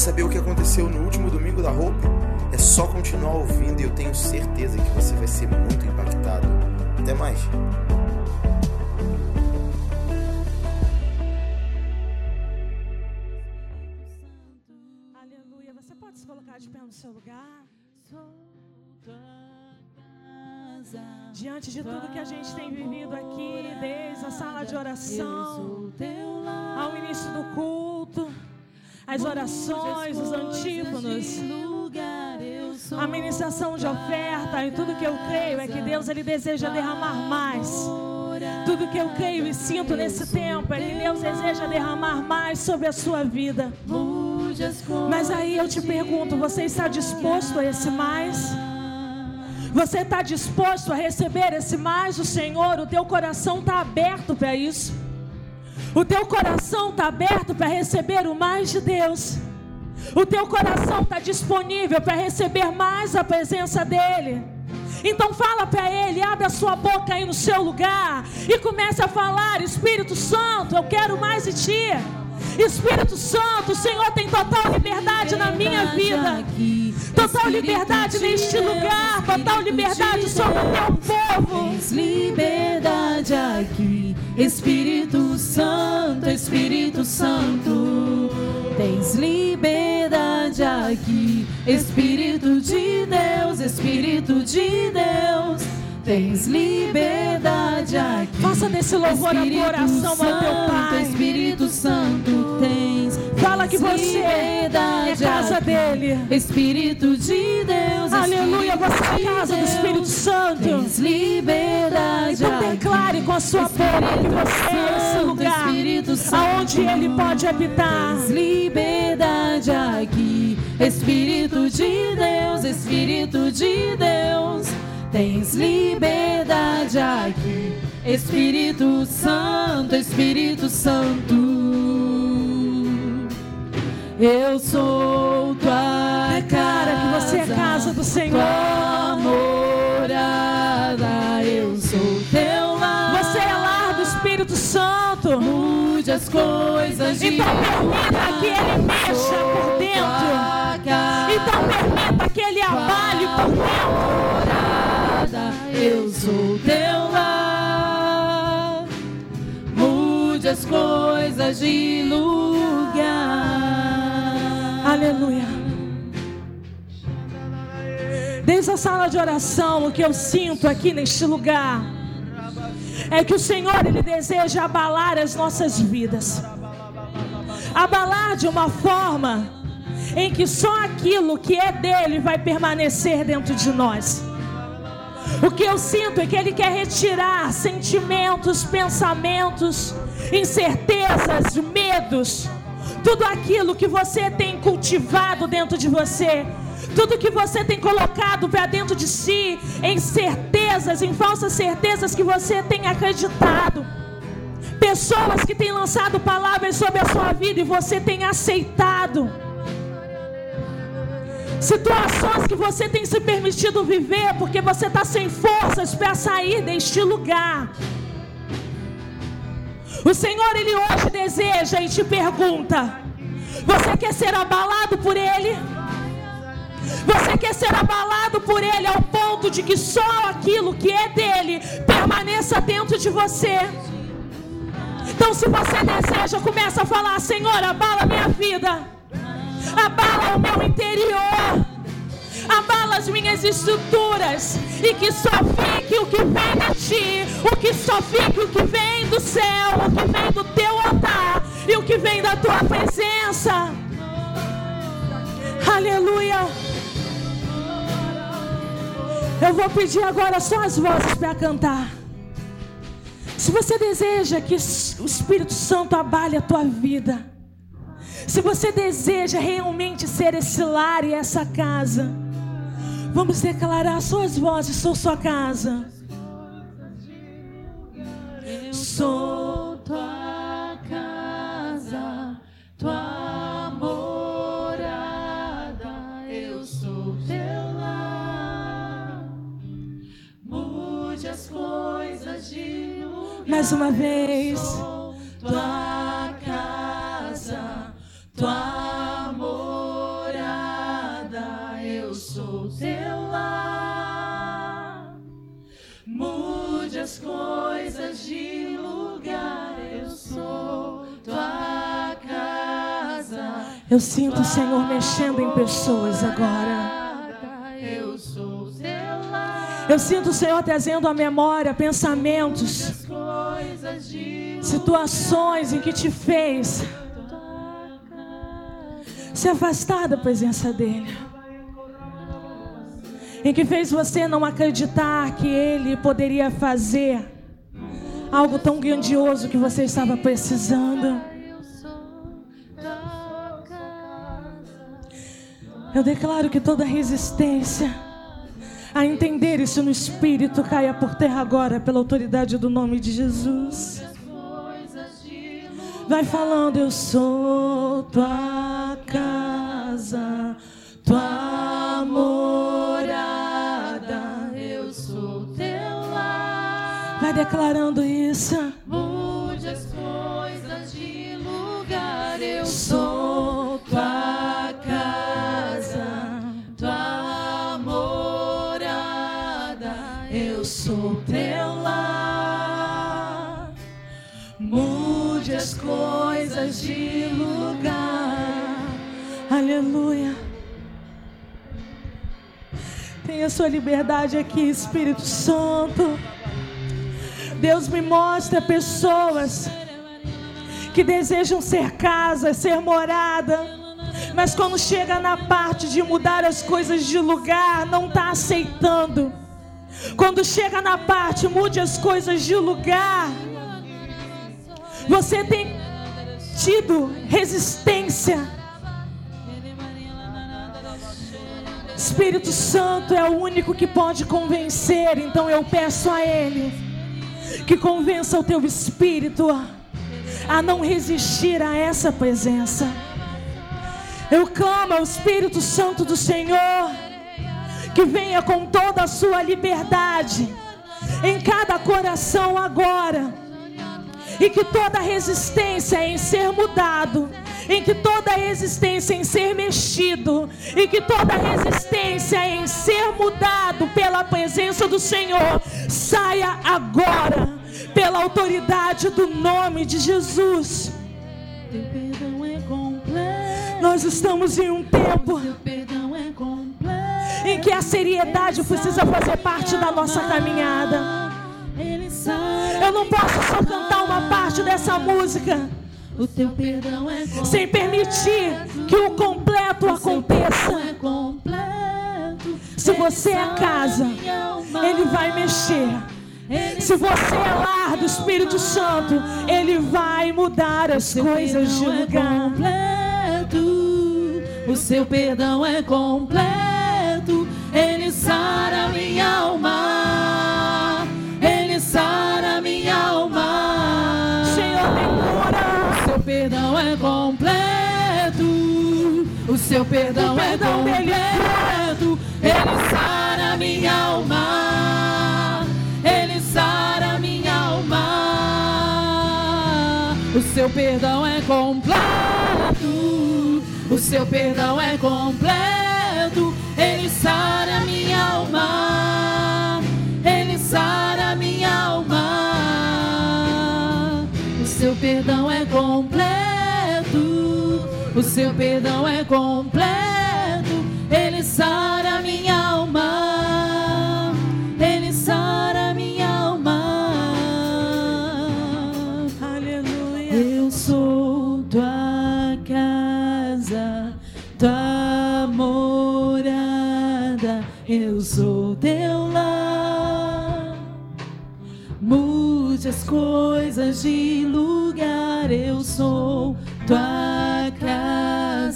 saber o que aconteceu no último domingo da roupa? É só continuar ouvindo e eu tenho certeza que você vai ser muito impactado. Até mais. Aleluia. Você pode se colocar de pé no seu lugar? Diante de tudo que a gente tem vivido aqui, desde a sala de oração, ao início do culto, as orações, os antífonos, a ministração de oferta e tudo que eu creio é que Deus ele deseja derramar mais. Tudo que eu creio e sinto nesse tempo é que Deus deseja derramar mais sobre a sua vida. Mas aí eu te pergunto, você está disposto a esse mais? Você está disposto a receber esse mais do Senhor? O teu coração está aberto para isso? O teu coração está aberto para receber o mais de Deus? O teu coração está disponível para receber mais a presença dEle? Então fala para Ele, abre a sua boca aí no seu lugar e comece a falar: Espírito Santo, eu quero mais de Ti. Espírito Santo, o Senhor tem total liberdade na minha vida. Total liberdade neste lugar. Total liberdade sobre o teu povo. Tens liberdade aqui. Espírito Santo, Espírito Santo. Tens liberdade aqui. Espírito de Deus, Espírito de Deus. Tens liberdade aqui. Faça desse louvor a tua oração Santo, ao teu Pai. Espírito Santo, tens Fala que você é liberdade casa aqui. dele. Espírito de Deus, Aleluia, Espírito você é a casa do Espírito Santo. Tens liberdade Então declare com a sua boca que você é esse lugar Espírito Santo. aonde Ele pode habitar. Tens liberdade aqui, Espírito de Deus, Espírito de Deus. Tens liberdade aqui, Espírito Santo, Espírito Santo. Eu sou tua Declara que você é casa do Senhor. tua morada. Eu sou teu lar. Você é lar do Espírito Santo. Mude as coisas de Então permita que Ele mexa por dentro. Então permita que Ele abale por dentro. Eu sou teu lar. Mude as coisas de lugar. Aleluia. Desde a sala de oração, o que eu sinto aqui neste lugar é que o Senhor ele deseja abalar as nossas vidas. Abalar de uma forma em que só aquilo que é dele vai permanecer dentro de nós. O que eu sinto é que ele quer retirar sentimentos, pensamentos, incertezas, medos, tudo aquilo que você tem cultivado dentro de você, tudo que você tem colocado para dentro de si, em certezas, em falsas certezas que você tem acreditado. Pessoas que têm lançado palavras sobre a sua vida e você tem aceitado. Situações que você tem se permitido viver porque você está sem forças para sair deste lugar. O Senhor, Ele hoje deseja e te pergunta: Você quer ser abalado por Ele? Você quer ser abalado por Ele ao ponto de que só aquilo que é dele permaneça dentro de você? Então, se você deseja, começa a falar: Senhor, abala minha vida, abala o meu interior, abala as minhas estruturas, e que só fique o que vem de ti, o que só fique o que vem do céu, o que vem do teu altar e o que vem da tua presença. Aleluia. Eu vou pedir agora só as vozes para cantar. Se você deseja que o Espírito Santo abale a tua vida, se você deseja realmente ser esse lar e essa casa, vamos declarar suas vozes, sou sua casa. Sou tua casa, tua morada. Eu sou teu lar. Mude as coisas de lugar. Mais uma vez. Sou tua as coisas de lugar, eu sou tua casa. Eu sinto o Senhor mexendo em pessoas agora. Eu sou teu lar. Eu sinto o Senhor trazendo à memória pensamentos, situações em que te fez se afastar da presença dEle. Em que fez você não acreditar que Ele poderia fazer algo tão grandioso que você estava precisando. Eu declaro que toda resistência a entender isso no Espírito caia por terra agora, pela autoridade do nome de Jesus. Vai falando, eu sou tua casa, tua morada. Eu sou teu lar. Vai declarando isso. Mude as coisas de lugar. Eu Sou tua casa, tua morada. eu sou teu lar. Mude as coisas de lugar. Aleluia. Tenha sua liberdade aqui, Espírito Santo. Deus me mostra pessoas que desejam ser casa, ser morada, mas quando chega na parte de mudar as coisas de lugar, não está aceitando. Quando chega na parte, mude as coisas de lugar, você tem tido resistência. Espírito Santo é o único que pode convencer, então eu peço a Ele que convença o teu espírito a não resistir a essa presença. Eu clamo ao Espírito Santo do Senhor que venha com toda a sua liberdade em cada coração agora e que toda resistência em ser mudado, em que toda resistência em ser mexido, e que toda resistência em ser mudado pela presença do Senhor saia agora, pela autoridade do nome de Jesus. Teu perdão é completo. Nós estamos em um tempo é em que a seriedade precisa fazer parte da nossa caminhada. Eu não posso só cantar uma parte dessa música O teu perdão é completo. sem permitir que o completo O aconteça. é completo. Se você é casa. Ele vai mexer. Ele Se você é lar do Espírito Santo, Ele vai mudar as coisas de é lugar. completo. O seu perdão é completo. Ele sara minha alma. É completo. O seu perdão, O é perdão é completo. Ele sara minha alma. Ele sara minha alma. O seu perdão é completo. O seu perdão é completo. Ele sara minha alma. Ele sara minha alma. O seu perdão é completo. O seu perdão é completo. Ele sara minha alma. Ele sara minha alma. Aleluia. Eu sou tua casa, tua morada. Eu sou teu lar. Mude as coisas de lugar. Eu sou tua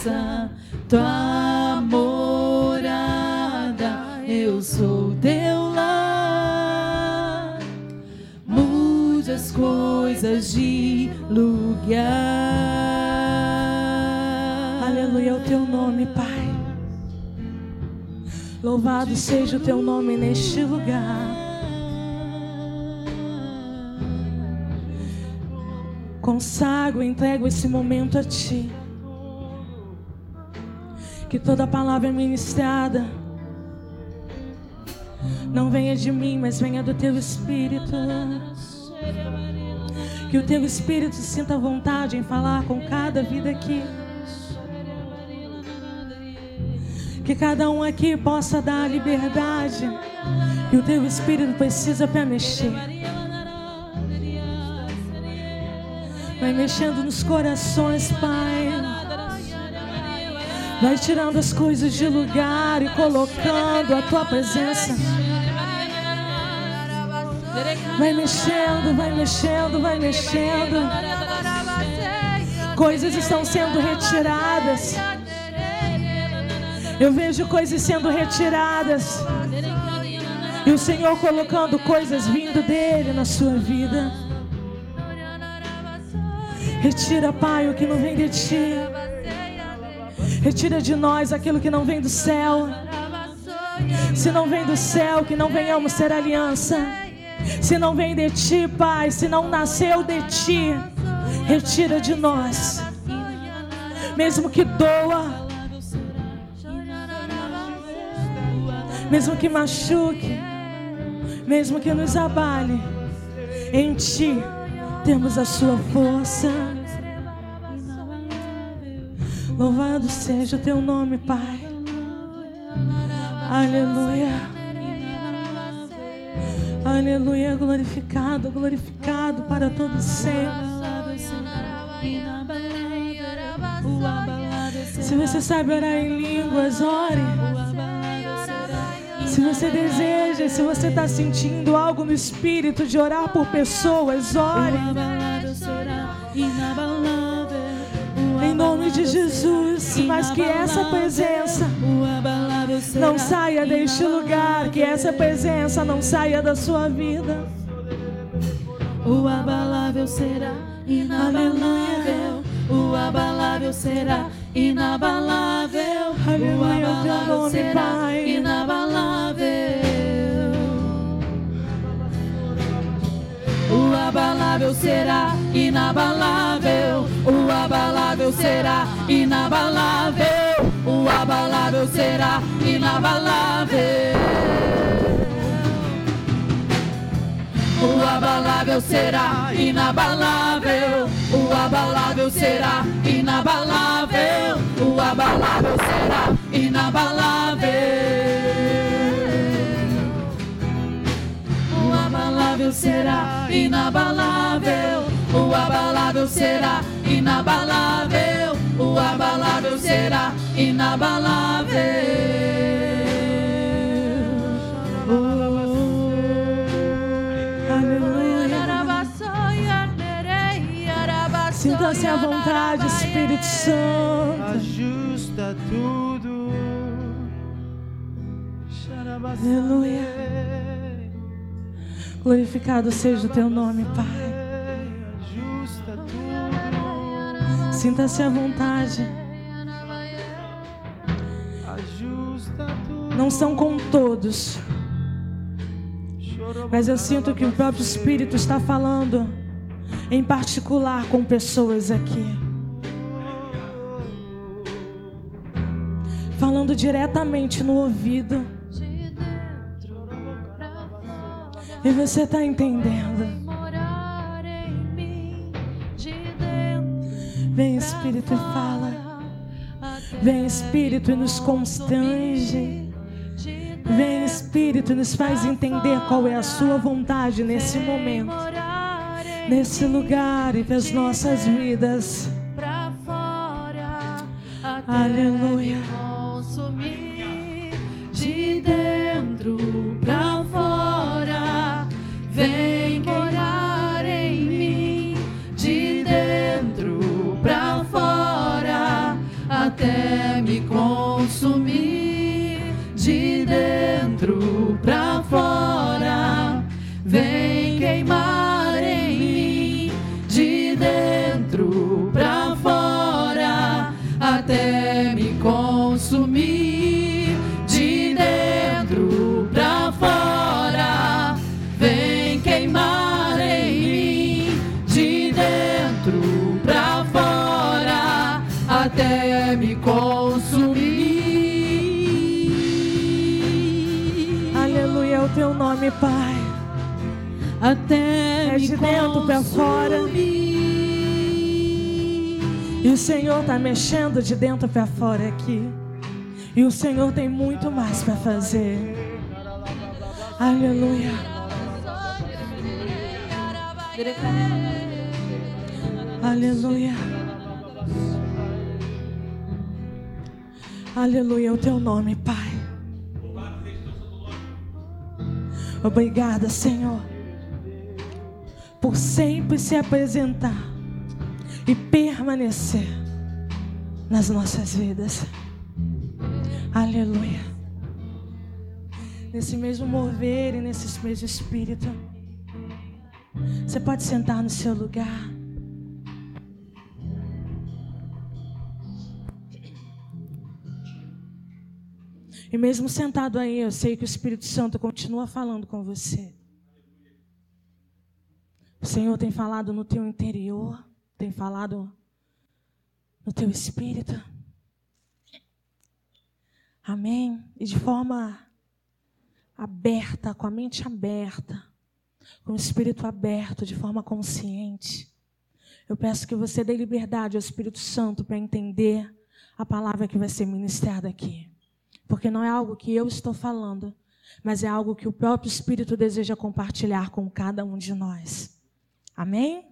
casa, tua morada. Eu sou teu lar. Mude as coisas de lugar. Aleluia é o teu nome, Pai. Louvado seja o teu nome neste lugar. Consagro, entrego esse momento a Ti. Que toda palavra ministrada Não venha de mim, mas venha do teu espírito. Que o teu espírito sinta vontade em falar com cada vida aqui. Que cada um aqui possa dar liberdade. Que o teu espírito precisa para mexer. Vai mexendo nos corações, Pai. Vai tirando as coisas de lugar e colocando a tua presença. Vai mexendo, vai mexendo, vai mexendo. Coisas estão sendo retiradas. Eu vejo coisas sendo retiradas. E o Senhor colocando coisas vindo dele na sua vida. Retira, Pai, o que não vem de ti. Retira de nós aquilo que não vem do céu. Se não vem do céu, que não venhamos ser aliança. Se não vem de ti, Pai, se não nasceu de ti, retira de nós. Mesmo que doa, mesmo que machuque, mesmo que nos abale, em ti temos a sua força. Louvado seja o teu nome, Pai. Aleluia. Aleluia, glorificado, glorificado para todo sempre. Se você sabe orar em línguas, ore. Se você deseja, se você está sentindo algo no espírito de orar por pessoas, ore. Em nome de Jesus, mas que essa presença não saia deste lugar, que essa presença não saia da sua vida. O abalável será inabalável. O abalável será inabalável. O abalável será inabalável. O abalável será inabalável. O abalável será inabalável. O abalável será inabalável. O abalável será inabalável. O abalável será inabalável. O abalável será inabalável. Abalável será inabalável. O abalável será inabalável. O abalável será inabalável. Sinta-se à vontade, Espírito Santo. Ajusta tudo. Aleluia. Glorificado seja o teu nome, Pai. Sinta-se à vontade. Não são com todos, mas eu sinto que o próprio Espírito está falando, em particular com pessoas aqui. Falando diretamente no ouvido. E você está entendendo? Vem Espírito e fala. Vem Espírito e nos constrange. Vem Espírito e nos faz entender qual é a sua vontade nesse momento, nesse lugar e nas nossas vidas. Aleluia. Pai. Até é de dentro para fora. E o Senhor está mexendo de dentro para fora aqui. E o Senhor tem muito mais para fazer. Aleluia. Aleluia. Aleluia, o teu nome, Pai. Obrigada, Senhor, por sempre se apresentar e permanecer nas nossas vidas. Aleluia. Nesse mesmo mover e nesse mesmo espírito. Você pode sentar no seu lugar. E mesmo sentado aí, eu sei que o Espírito Santo continua falando com você. O Senhor tem falado no teu interior, tem falado no teu espírito. Amém? E de forma aberta, com a mente aberta, com o espírito aberto, de forma consciente. Eu peço que você dê liberdade ao Espírito Santo para entender a palavra que vai ser ministrada aqui. Porque não é algo que eu estou falando, mas é algo que o próprio Espírito deseja compartilhar com cada um de nós. Amém?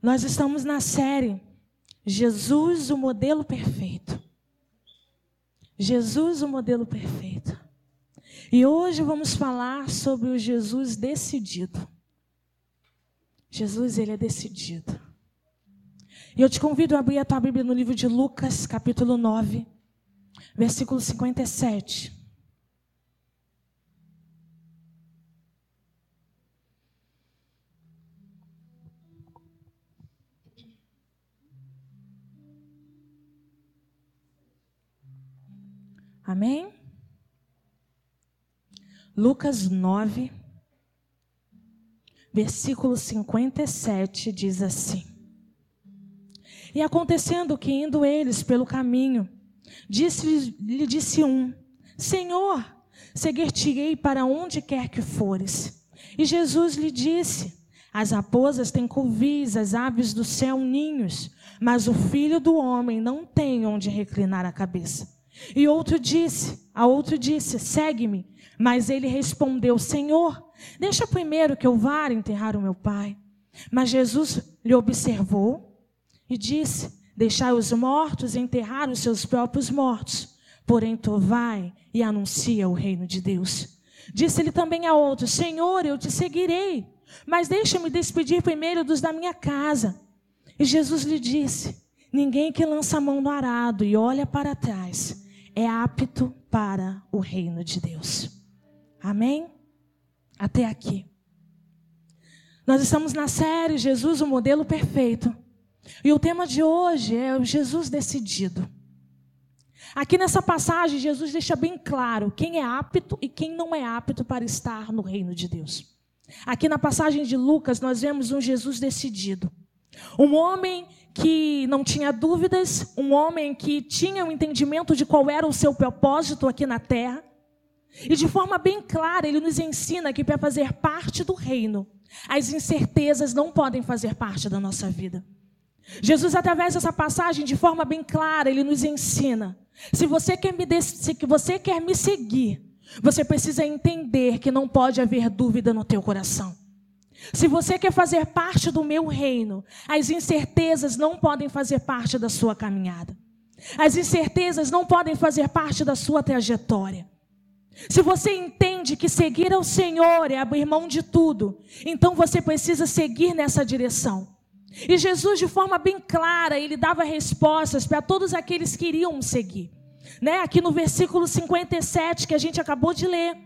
Nós estamos na série Jesus, o modelo perfeito. Jesus, o modelo perfeito. E hoje vamos falar sobre o Jesus decidido. Jesus, ele é decidido. E eu te convido a abrir a tua Bíblia no livro de Lucas, capítulo 9, versículo 57. Amém? Lucas 9, versículo 57 diz assim: E acontecendo que indo eles pelo caminho, Disse, lhe disse um: Senhor, seguir-te-ei para onde quer que fores. E Jesus lhe disse: As raposas têm covis, as aves do céu ninhos, mas o filho do homem não tem onde reclinar a cabeça. E outro disse, a outro disse: Segue-me. Mas ele respondeu: Senhor, deixa primeiro que eu vá enterrar o meu pai. Mas Jesus lhe observou e disse: Deixai os mortos enterrar os seus próprios mortos. Porém, tu vai e anuncia o reino de Deus. Disse-lhe também a outro: Senhor, eu te seguirei, mas deixa-me despedir primeiro dos da minha casa. E Jesus lhe disse: Ninguém que lança a mão no arado e olha para trás é apto para o reino de Deus. Amém? Até aqui. Nós estamos na série Jesus, o modelo perfeito. E o tema de hoje é o Jesus decidido. Aqui nessa passagem, Jesus deixa bem claro quem é apto e quem não é apto para estar no reino de Deus. Aqui na passagem de Lucas, nós vemos um Jesus decidido. Um homem que não tinha dúvidas, um homem que tinha o um entendimento de qual era o seu propósito aqui na terra. E de forma bem clara, ele nos ensina que para fazer parte do reino, as incertezas não podem fazer parte da nossa vida. Jesus, através dessa passagem, de forma bem clara, ele nos ensina: se você quer me, se você quer me seguir, você precisa entender que não pode haver dúvida no teu coração. Se você quer fazer parte do meu reino, as incertezas não podem fazer parte da sua caminhada. As incertezas não podem fazer parte da sua trajetória. Se você entende que seguir ao Senhor é abrir mão de tudo, então você precisa seguir nessa direção. E Jesus, de forma bem clara, ele dava respostas para todos aqueles que iriam seguir. Né? Aqui no versículo 57 que a gente acabou de ler.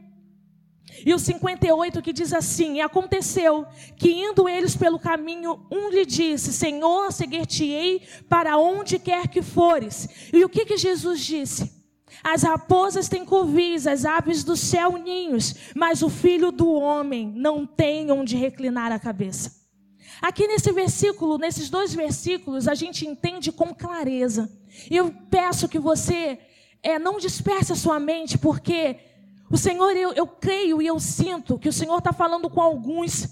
E o 58 que diz assim: E aconteceu que indo eles pelo caminho, um lhe disse: Senhor, seguir-te-ei para onde quer que fores. E o que, que Jesus disse? As raposas têm covis, as aves do céu ninhos, mas o filho do homem não tem onde reclinar a cabeça. Aqui nesse versículo, nesses dois versículos, a gente entende com clareza. E eu peço que você é, não disperse a sua mente, porque O Senhor, eu, eu creio e eu sinto que o Senhor está falando com alguns,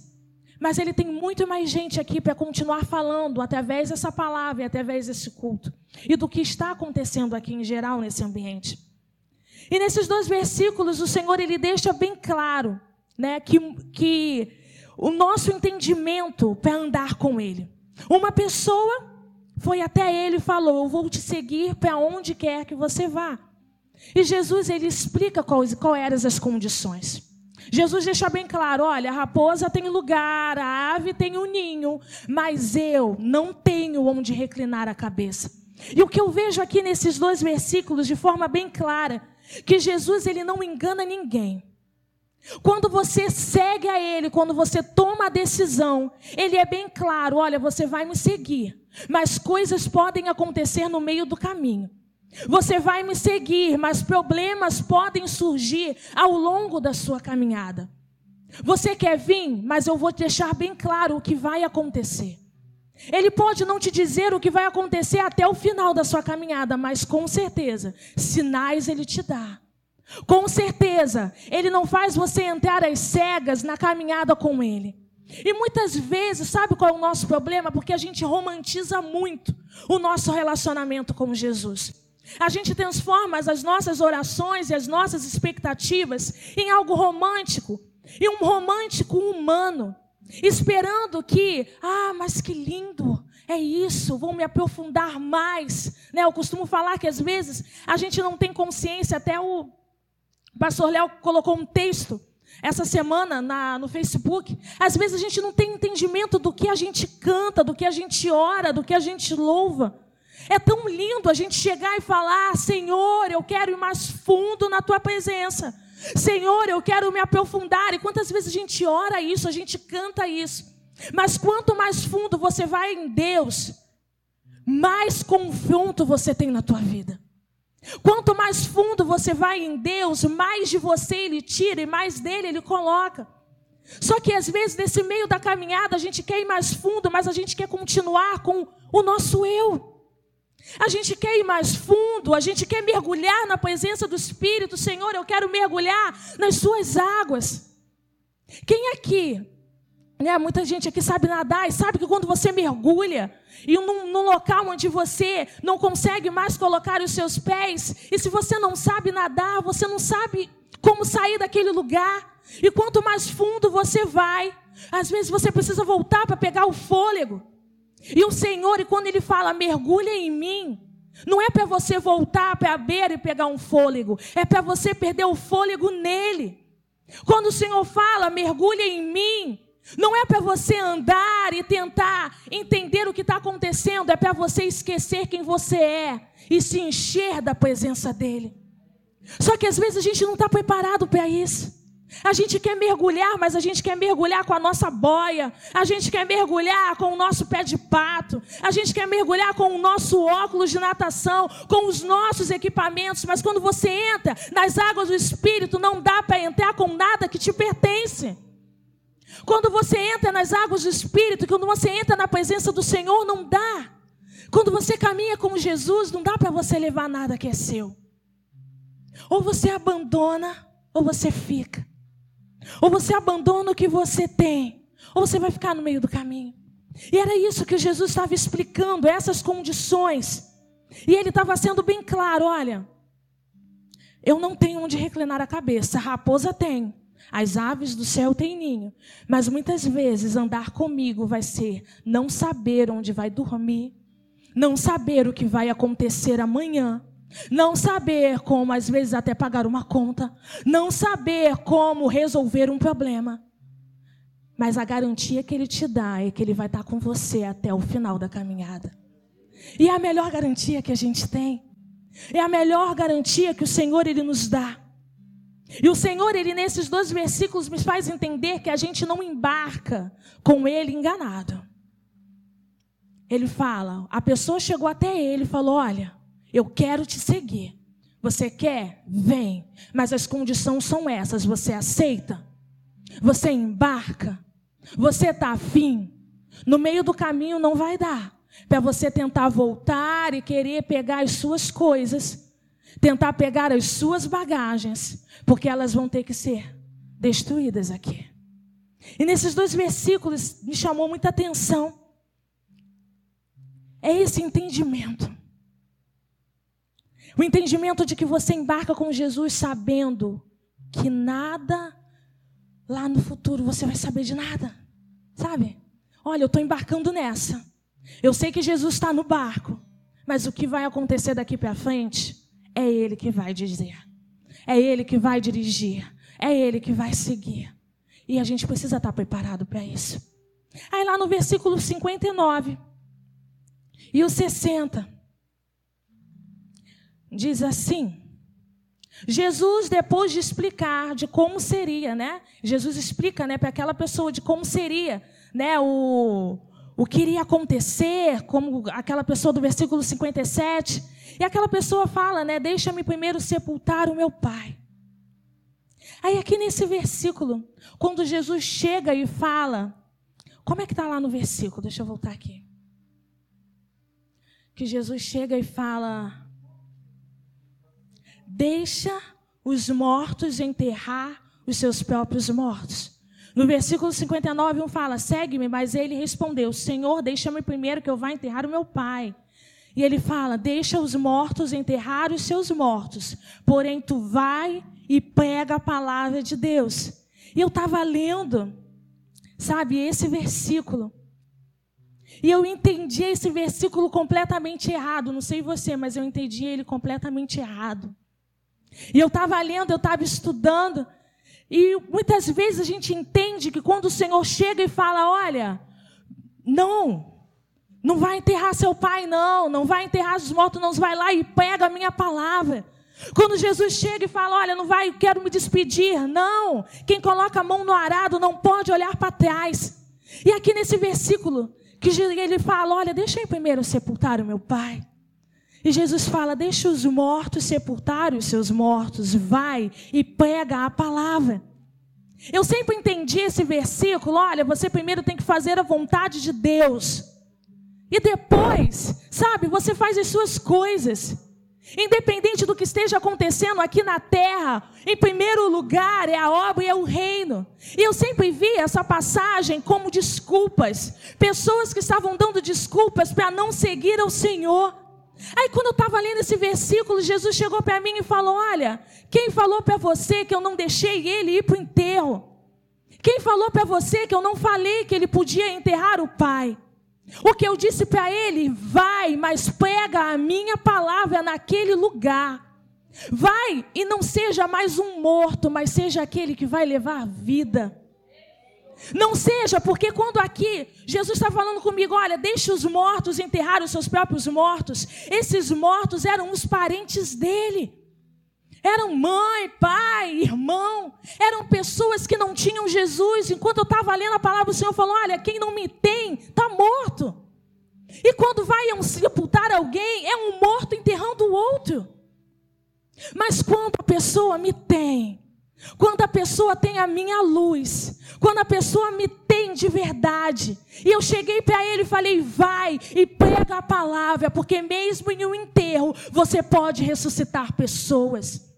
mas Ele tem muito mais gente aqui para continuar falando através dessa palavra e através desse culto e do que está acontecendo aqui em geral nesse ambiente. E nesses dois versículos, o Senhor ele deixa bem claro né, que, que o nosso entendimento para andar com Ele. Uma pessoa foi até Ele e falou: Eu vou te seguir para onde quer que você vá. E Jesus ele explica quais, eram as condições. Jesus deixa bem claro: olha, a raposa tem lugar, a ave tem um ninho, mas eu não tenho onde reclinar a cabeça. E o que eu vejo aqui nesses dois versículos de forma bem clara, que Jesus ele não engana ninguém. Quando você segue a Ele, quando você toma a decisão, Ele é bem claro: olha, você vai me seguir, mas coisas podem acontecer no meio do caminho. Você vai me seguir, mas problemas podem surgir ao longo da sua caminhada. Você quer vir, mas eu vou deixar bem claro o que vai acontecer. Ele pode não te dizer o que vai acontecer até o final da sua caminhada, mas com certeza, sinais ele te dá. Com certeza, ele não faz você entrar às cegas na caminhada com ele. E muitas vezes, sabe qual é o nosso problema? Porque a gente romantiza muito o nosso relacionamento com Jesus. A gente transforma as nossas orações e as nossas expectativas em algo romântico, e um romântico humano, esperando que, ah, mas que lindo, é isso, vou me aprofundar mais. Né? Eu costumo falar que às vezes a gente não tem consciência, até o pastor Léo colocou um texto essa semana na, no Facebook. Às vezes a gente não tem entendimento do que a gente canta, do que a gente ora, do que a gente louva. É tão lindo a gente chegar e falar: Senhor, eu quero ir mais fundo na tua presença. Senhor, eu quero me aprofundar. E quantas vezes a gente ora isso, a gente canta isso. Mas quanto mais fundo você vai em Deus, mais confronto você tem na tua vida. Quanto mais fundo você vai em Deus, mais de você Ele tira e mais dele Ele coloca. Só que às vezes, nesse meio da caminhada, a gente quer ir mais fundo, mas a gente quer continuar com o nosso eu. A gente quer ir mais fundo, a gente quer mergulhar na presença do Espírito. Senhor, eu quero mergulhar nas suas águas. Quem aqui, né, muita gente aqui sabe nadar e sabe que quando você mergulha e num, num local onde você não consegue mais colocar os seus pés, e se você não sabe nadar, você não sabe como sair daquele lugar. E quanto mais fundo você vai, às vezes você precisa voltar para pegar o fôlego. E o Senhor, e quando Ele fala, mergulha em mim, não é para você voltar para a beira e pegar um fôlego, é para você perder o fôlego nele. Quando o Senhor fala, mergulha em mim, não é para você andar e tentar entender o que está acontecendo, é para você esquecer quem você é e se encher da presença dEle. Só que às vezes a gente não está preparado para isso. A gente quer mergulhar, mas a gente quer mergulhar com a nossa boia. A gente quer mergulhar com o nosso pé de pato. A gente quer mergulhar com o nosso óculos de natação, com os nossos equipamentos. Mas quando você entra nas águas do Espírito, não dá para entrar com nada que te pertence. Quando você entra nas águas do Espírito, quando você entra na presença do Senhor, não dá. Quando você caminha com Jesus, não dá para você levar nada que é seu. Ou você abandona, ou você fica. Ou você abandona o que você tem, ou você vai ficar no meio do caminho. E era isso que Jesus estava explicando, essas condições. E ele estava sendo bem claro: olha, eu não tenho onde reclinar a cabeça, a raposa tem, as aves do céu têm ninho, mas muitas vezes andar comigo vai ser não saber onde vai dormir, não saber o que vai acontecer amanhã, não saber como, às vezes, até pagar uma conta, não saber como resolver um problema. Mas a garantia que ele te dá é que ele vai estar com você até o final da caminhada. E é a melhor garantia que a gente tem. É a melhor garantia que o Senhor ele nos dá. E o Senhor, ele nesses dois versículos me faz entender que a gente não embarca com ele enganado. Ele fala, a pessoa chegou até ele e falou: "Olha, eu quero te seguir. Você quer? Vem. Mas as condições são essas. Você aceita? Você embarca? Você está afim? No meio do caminho não vai dar. Para você tentar voltar e querer pegar as suas coisas. Tentar pegar as suas bagagens, porque elas vão ter que ser destruídas aqui. E nesses dois versículos me chamou muita atenção. É esse entendimento. O entendimento de que você embarca com Jesus sabendo que nada lá no futuro você vai saber de nada. Sabe? Olha, eu estou embarcando nessa. Eu sei que Jesus está no barco, mas o que vai acontecer daqui para frente é Ele que vai dizer, é Ele que vai dirigir, é Ele que vai seguir. E a gente precisa estar preparado para isso. Aí lá no versículo 59 e o 60, diz assim: Jesus, depois de explicar de como seria, né? Jesus explica, né, para aquela pessoa de como seria, né, o, o que iria acontecer, como aquela pessoa do versículo 57. E aquela pessoa fala, né, deixa-me primeiro sepultar o meu pai. Aí aqui nesse versículo, quando Jesus chega e fala, como é que está lá no versículo? Deixa eu voltar aqui. Que Jesus chega e fala, deixa os mortos enterrar os seus próprios mortos. No versículo 59, um fala: segue-me, mas ele respondeu: Senhor, deixa-me primeiro que eu vá enterrar o meu pai. E ele fala: Deixa os mortos enterrar os seus mortos, porém tu vai e pega a palavra de Deus. E eu estava lendo, sabe, esse versículo. E eu entendi esse versículo completamente errado. Não sei você, mas eu entendi ele completamente errado. E eu estava lendo, eu estava estudando. E muitas vezes a gente entende que quando o Senhor chega e fala: Olha, não, não vai enterrar seu pai, não, não vai enterrar os mortos, não, vai lá e pega a minha palavra. Quando Jesus chega e fala: Olha, não vai, quero me despedir. Não, quem coloca a mão no arado não pode olhar para trás. E aqui nesse versículo, que ele fala: Olha, deixa eu primeiro sepultar o meu pai. E Jesus fala: Deixa os mortos sepultarem os seus mortos, vai e pega a palavra. Eu sempre entendi esse versículo: olha, você primeiro tem que fazer a vontade de Deus, e depois, sabe, você faz as suas coisas. Independente do que esteja acontecendo aqui na terra, em primeiro lugar é a obra e é o reino. E eu sempre vi essa passagem como desculpas. Pessoas que estavam dando desculpas para não seguir ao Senhor. Aí quando eu estava lendo esse versículo, Jesus chegou para mim e falou: Olha, quem falou para você que eu não deixei ele ir para o enterro? Quem falou para você que eu não falei que ele podia enterrar o pai? O que eu disse para ele, vai, mas pega a minha palavra naquele lugar. Vai e não seja mais um morto, mas seja aquele que vai levar a vida. Não seja, porque quando aqui Jesus está falando comigo, olha, deixe os mortos enterrar os seus próprios mortos. Esses mortos eram os parentes dele. Eram mãe, pai, irmão. Eram pessoas que não tinham Jesus. Enquanto eu estava lendo a palavra, o Senhor falou: Olha, quem não me tem, está morto. E quando vai sepultar alguém, é um morto enterrando o outro. Mas quando a pessoa me tem, quando a pessoa tem a minha luz, quando a pessoa me tem de verdade, e eu cheguei para ele e falei: vai e prega a palavra, porque mesmo em um enterro você pode ressuscitar pessoas,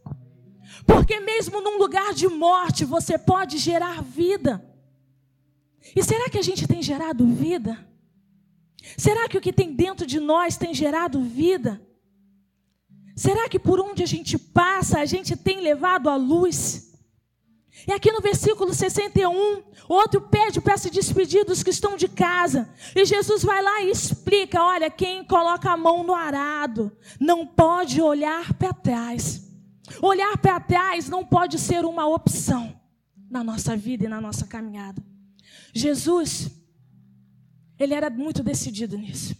porque mesmo num lugar de morte você pode gerar vida. E será que a gente tem gerado vida? Será que o que tem dentro de nós tem gerado vida? Será que por onde a gente passa a gente tem levado a luz? E aqui no versículo 61, outro pede para se despedir dos que estão de casa. E Jesus vai lá e explica: olha, quem coloca a mão no arado não pode olhar para trás. Olhar para trás não pode ser uma opção na nossa vida e na nossa caminhada. Jesus, ele era muito decidido nisso.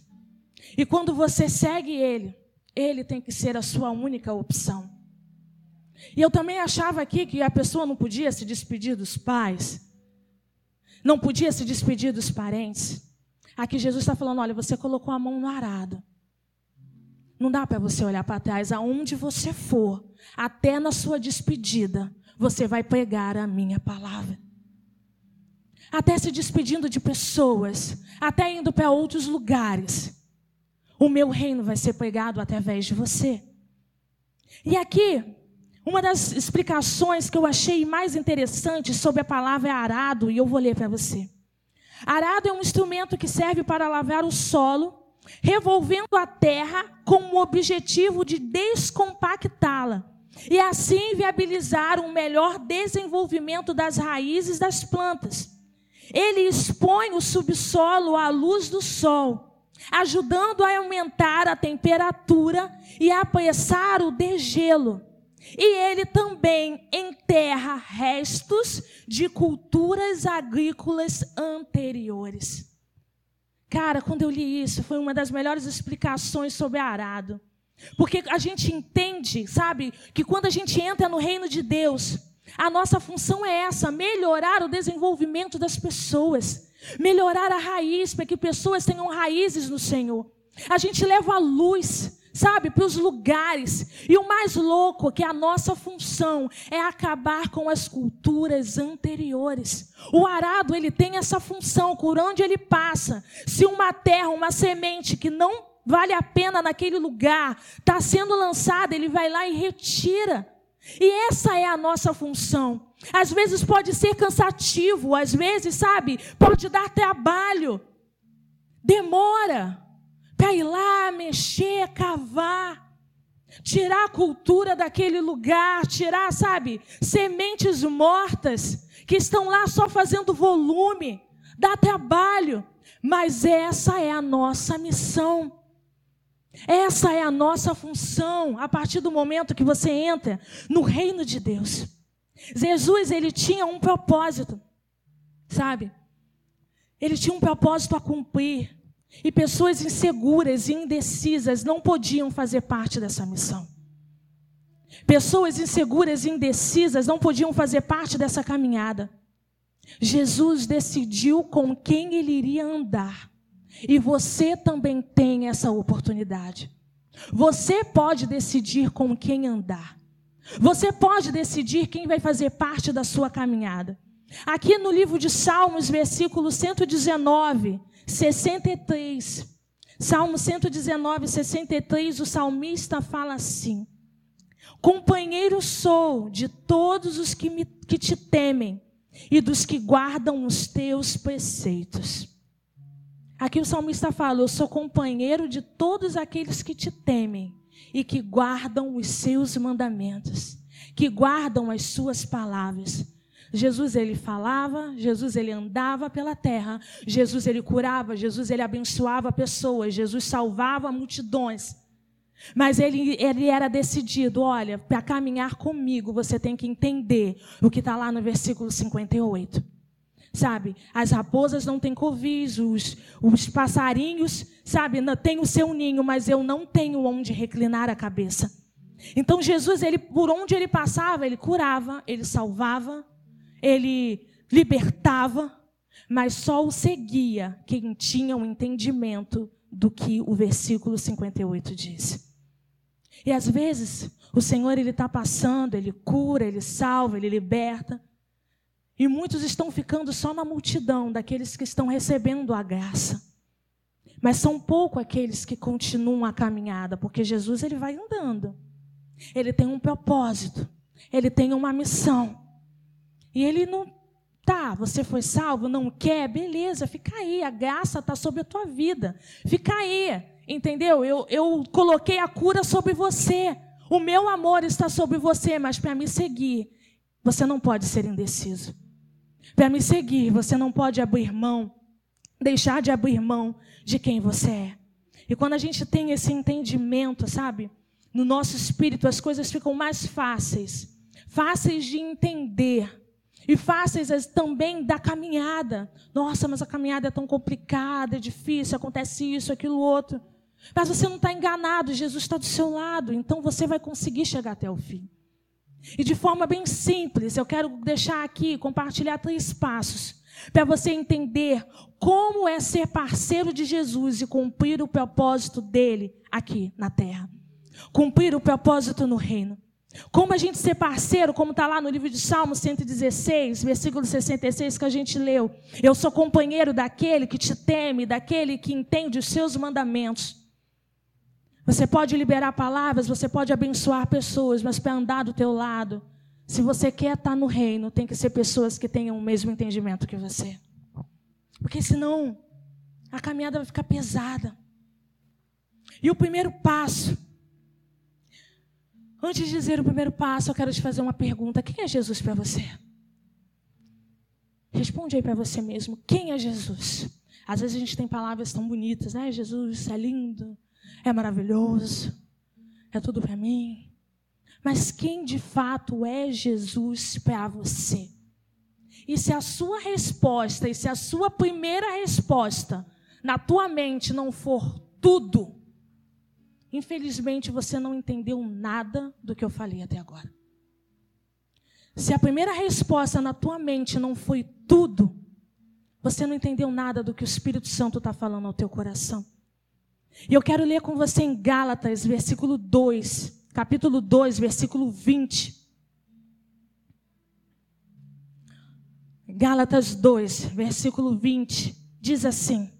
E quando você segue ele, ele tem que ser a sua única opção. E eu também achava aqui que a pessoa não podia se despedir dos pais, não podia se despedir dos parentes. Aqui Jesus está falando: olha, você colocou a mão no arado. Não dá para você olhar para trás, aonde você for, até na sua despedida, você vai pregar a minha palavra. Até se despedindo de pessoas, até indo para outros lugares, o meu reino vai ser pregado através de você. E aqui, uma das explicações que eu achei mais interessante sobre a palavra é arado, e eu vou ler para você. Arado é um instrumento que serve para lavar o solo, revolvendo a terra com o objetivo de descompactá-la e assim viabilizar um melhor desenvolvimento das raízes das plantas. Ele expõe o subsolo à luz do sol, ajudando a aumentar a temperatura e a apressar o degelo. E ele também enterra restos de culturas agrícolas anteriores. Cara, quando eu li isso, foi uma das melhores explicações sobre arado. Porque a gente entende, sabe, que quando a gente entra no reino de Deus, a nossa função é essa: melhorar o desenvolvimento das pessoas, melhorar a raiz, para que pessoas tenham raízes no Senhor. A gente leva a luz, sabe, para os lugares. E o mais louco é que a nossa função é acabar com as culturas anteriores. O arado, ele tem essa função, por onde ele passa. Se uma terra, uma semente que não vale a pena naquele lugar, está sendo lançada, ele vai lá e retira. E essa é a nossa função. Às vezes pode ser cansativo, às vezes, sabe, pode dar trabalho. Demora para ir lá, mexer, cavar, tirar a cultura daquele lugar, tirar, sabe, sementes mortas que estão lá só fazendo volume, dá trabalho, mas essa é a nossa missão. Essa é a nossa função a partir do momento que você entra no reino de Deus. Jesus, ele tinha um propósito, sabe? Ele tinha um propósito a cumprir. E pessoas inseguras e indecisas não podiam fazer parte dessa missão. Pessoas inseguras e indecisas não podiam fazer parte dessa caminhada. Jesus decidiu com quem ele iria andar. E você também tem essa oportunidade. Você pode decidir com quem andar. Você pode decidir quem vai fazer parte da sua caminhada. Aqui no livro de Salmos, versículo 119, 63. Salmo 119, 63, o salmista fala assim: Companheiro sou de todos os que, me, que te temem e dos que guardam os teus preceitos. Aqui o salmista fala: Eu sou companheiro de todos aqueles que te temem e que guardam os seus mandamentos, que guardam as suas palavras. Jesus ele falava, Jesus ele andava pela terra, Jesus ele curava, Jesus ele abençoava pessoas, Jesus salvava multidões. Mas ele, ele era decidido: olha, para caminhar comigo você tem que entender o que está lá no versículo 58. Sabe, as raposas não têm covis, os, os passarinhos, sabe, têm o seu ninho, mas eu não tenho onde reclinar a cabeça. Então Jesus, ele, por onde ele passava, ele curava, ele salvava, ele libertava, mas só o seguia quem tinha um entendimento do que o versículo 58 diz. E às vezes, o Senhor ele está passando, ele cura, ele salva, ele liberta. E muitos estão ficando só na multidão daqueles que estão recebendo a graça. Mas são pouco aqueles que continuam a caminhada, porque Jesus ele vai andando. Ele tem um propósito, ele tem uma missão. E ele não tá, você foi salvo, não quer, beleza, fica aí, a graça está sobre a tua vida. Fica aí, entendeu? Eu, eu coloquei a cura sobre você. O meu amor está sobre você, mas para me seguir, você não pode ser indeciso. Para me seguir, você não pode abrir mão, deixar de abrir mão de quem você é. E quando a gente tem esse entendimento, sabe? No nosso espírito, as coisas ficam mais fáceis fáceis de entender e fáceis também da caminhada. Nossa, mas a caminhada é tão complicada, é difícil, acontece isso, aquilo, outro. Mas você não está enganado, Jesus está do seu lado, então você vai conseguir chegar até o fim. E de forma bem simples, eu quero deixar aqui, compartilhar três passos, para você entender como é ser parceiro de Jesus e cumprir o propósito dele aqui na terra. Cumprir o propósito no reino. Como a gente ser parceiro, como está lá no livro de Salmos 116, versículo 66 que a gente leu. Eu sou companheiro daquele que te teme, daquele que entende os seus mandamentos. Você pode liberar palavras, você pode abençoar pessoas, mas para andar do teu lado, se você quer estar no reino, tem que ser pessoas que tenham o mesmo entendimento que você. Porque senão a caminhada vai ficar pesada. E o primeiro passo, antes de dizer o primeiro passo, eu quero te fazer uma pergunta: quem é Jesus para você? Responde aí para você mesmo: quem é Jesus? Às vezes a gente tem palavras tão bonitas, né? Jesus é lindo, é maravilhoso, é tudo para mim. Mas quem de fato é Jesus para você? E se a sua resposta, e se a sua primeira resposta na tua mente não for tudo, infelizmente você não entendeu nada do que eu falei até agora. Se a primeira resposta na tua mente não foi tudo, você não entendeu nada do que o Espírito Santo está falando ao teu coração. E eu quero ler com você em Gálatas, versículo 2, capítulo 2, versículo 20. Gálatas 2, versículo 20, diz assim: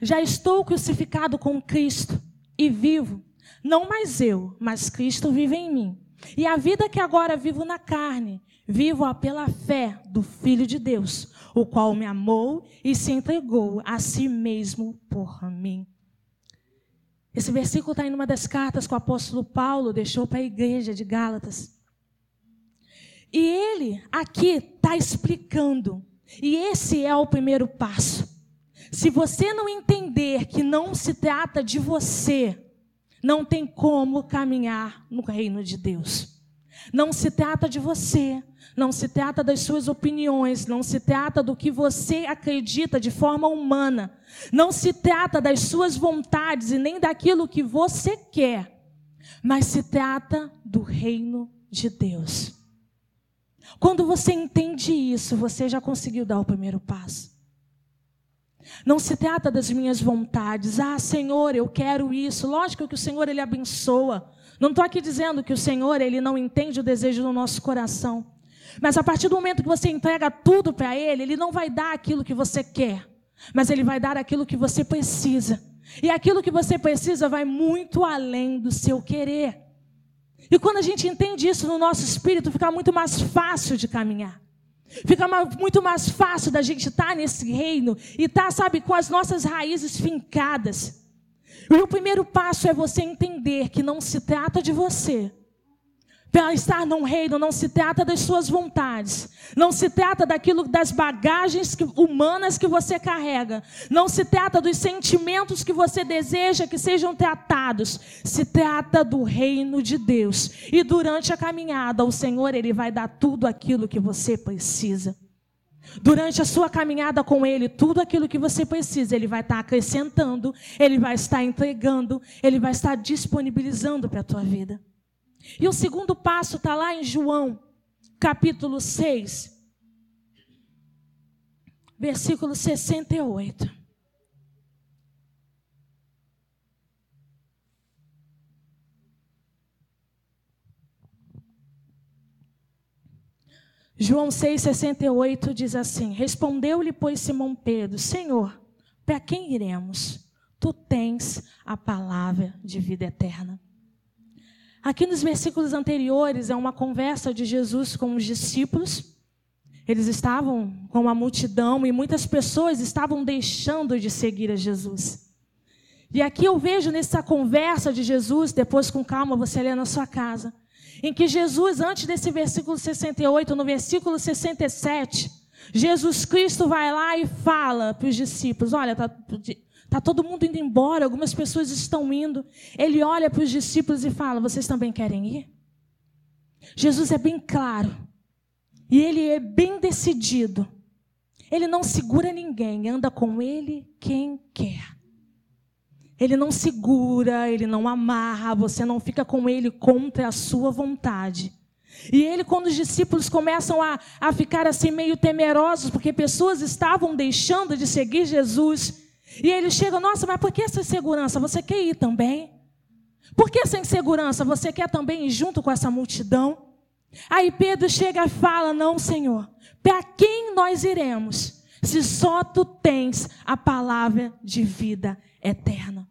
Já estou crucificado com Cristo e vivo, não mais eu, mas Cristo vive em mim. E a vida que agora vivo na carne, vivo-a pela fé do Filho de Deus, o qual me amou e se entregou a si mesmo por mim. Esse versículo está em uma das cartas que o apóstolo Paulo deixou para a igreja de Gálatas. E ele aqui está explicando, e esse é o primeiro passo. Se você não entender que não se trata de você, não tem como caminhar no reino de Deus. Não se trata de você, não se trata das suas opiniões, não se trata do que você acredita de forma humana, não se trata das suas vontades e nem daquilo que você quer, mas se trata do reino de Deus. Quando você entende isso, você já conseguiu dar o primeiro passo. Não se trata das minhas vontades. Ah, Senhor, eu quero isso. Lógico que o Senhor ele abençoa. Não estou aqui dizendo que o Senhor ele não entende o desejo do nosso coração. Mas a partir do momento que você entrega tudo para Ele, Ele não vai dar aquilo que você quer, mas Ele vai dar aquilo que você precisa. E aquilo que você precisa vai muito além do seu querer. E quando a gente entende isso no nosso espírito, fica muito mais fácil de caminhar. Fica muito mais fácil da gente estar tá nesse reino e estar, tá, sabe, com as nossas raízes fincadas. E o primeiro passo é você entender que não se trata de você, para estar num reino não se trata das suas vontades, não se trata daquilo das bagagens que, humanas que você carrega, não se trata dos sentimentos que você deseja que sejam tratados, se trata do reino de Deus. E durante a caminhada, o Senhor ele vai dar tudo aquilo que você precisa. Durante a sua caminhada com Ele, tudo aquilo que você precisa, Ele vai estar acrescentando, Ele vai estar entregando, Ele vai estar disponibilizando para a tua vida. E o segundo passo está lá em João, capítulo 6, versículo 68. João 6,68 diz assim: Respondeu-lhe, pois, Simão Pedro: Senhor, para quem iremos? Tu tens a palavra de vida eterna. Aqui nos versículos anteriores é uma conversa de Jesus com os discípulos. Eles estavam com uma multidão e muitas pessoas estavam deixando de seguir a Jesus. E aqui eu vejo nessa conversa de Jesus, depois com calma você lê na sua casa, em que Jesus, antes desse versículo 68, no versículo 67, Jesus Cristo vai lá e fala para os discípulos: Olha, tá, Está todo mundo indo embora, algumas pessoas estão indo. Ele olha para os discípulos e fala: Vocês também querem ir? Jesus é bem claro. E ele é bem decidido. Ele não segura ninguém, anda com ele quem quer. Ele não segura, ele não amarra, você não fica com ele contra a sua vontade. E ele, quando os discípulos começam a, a ficar assim meio temerosos, porque pessoas estavam deixando de seguir Jesus, e ele chega, nossa, mas por que essa insegurança? Você quer ir também? Por que essa insegurança? Você quer também ir junto com essa multidão? Aí Pedro chega e fala: Não, Senhor, para quem nós iremos, se só tu tens a palavra de vida eterna?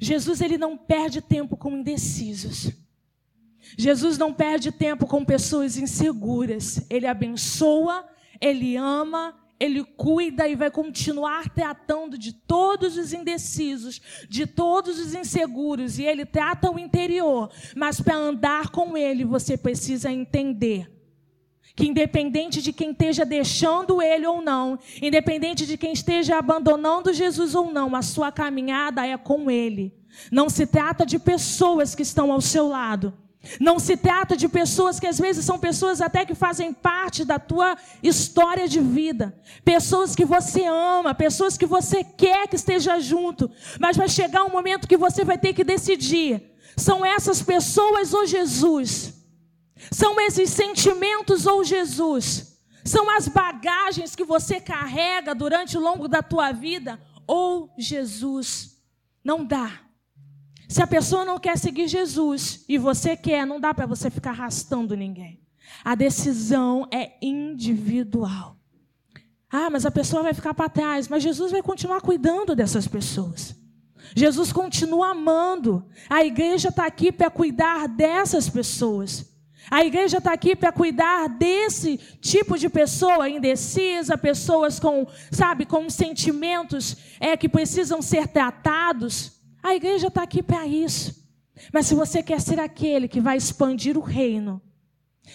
Jesus ele não perde tempo com indecisos. Jesus não perde tempo com pessoas inseguras. Ele abençoa, ele ama, ele cuida e vai continuar tratando de todos os indecisos, de todos os inseguros, e ele trata o interior. Mas para andar com ele, você precisa entender que independente de quem esteja deixando ele ou não, independente de quem esteja abandonando Jesus ou não, a sua caminhada é com ele. Não se trata de pessoas que estão ao seu lado. Não se trata de pessoas que às vezes são pessoas até que fazem parte da tua história de vida. Pessoas que você ama, pessoas que você quer que esteja junto. Mas vai chegar um momento que você vai ter que decidir: são essas pessoas ou Jesus? São esses sentimentos ou Jesus? São as bagagens que você carrega durante o longo da tua vida ou Jesus? Não dá. Se a pessoa não quer seguir Jesus e você quer, não dá para você ficar arrastando ninguém. A decisão é individual. Ah, mas a pessoa vai ficar para trás, mas Jesus vai continuar cuidando dessas pessoas. Jesus continua amando. A igreja está aqui para cuidar dessas pessoas. A igreja está aqui para cuidar desse tipo de pessoa indecisa, pessoas com, sabe, com sentimentos é, que precisam ser tratados. A igreja está aqui para isso. Mas se você quer ser aquele que vai expandir o reino,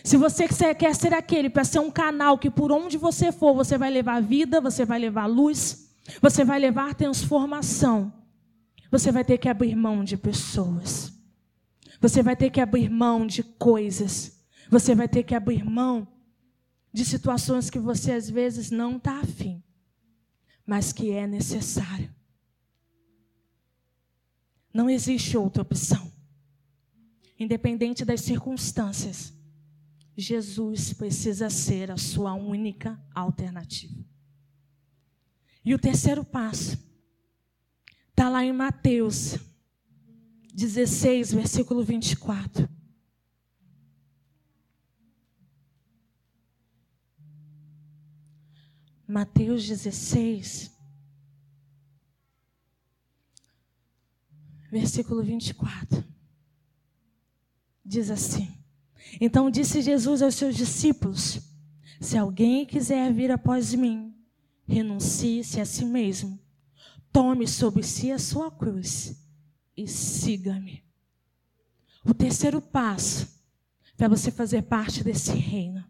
se você quer ser aquele para ser um canal que por onde você for, você vai levar vida, você vai levar luz, você vai levar transformação, você vai ter que abrir mão de pessoas. Você vai ter que abrir mão de coisas. Você vai ter que abrir mão de situações que você às vezes não está afim, mas que é necessário. Não existe outra opção. Independente das circunstâncias, Jesus precisa ser a sua única alternativa. E o terceiro passo está lá em Mateus 16, versículo 24. Mateus 16, versículo 24. Diz assim: Então disse Jesus aos seus discípulos: Se alguém quiser vir após mim, renuncie-se a si mesmo, tome sobre si a sua cruz e siga-me. O terceiro passo para você fazer parte desse reino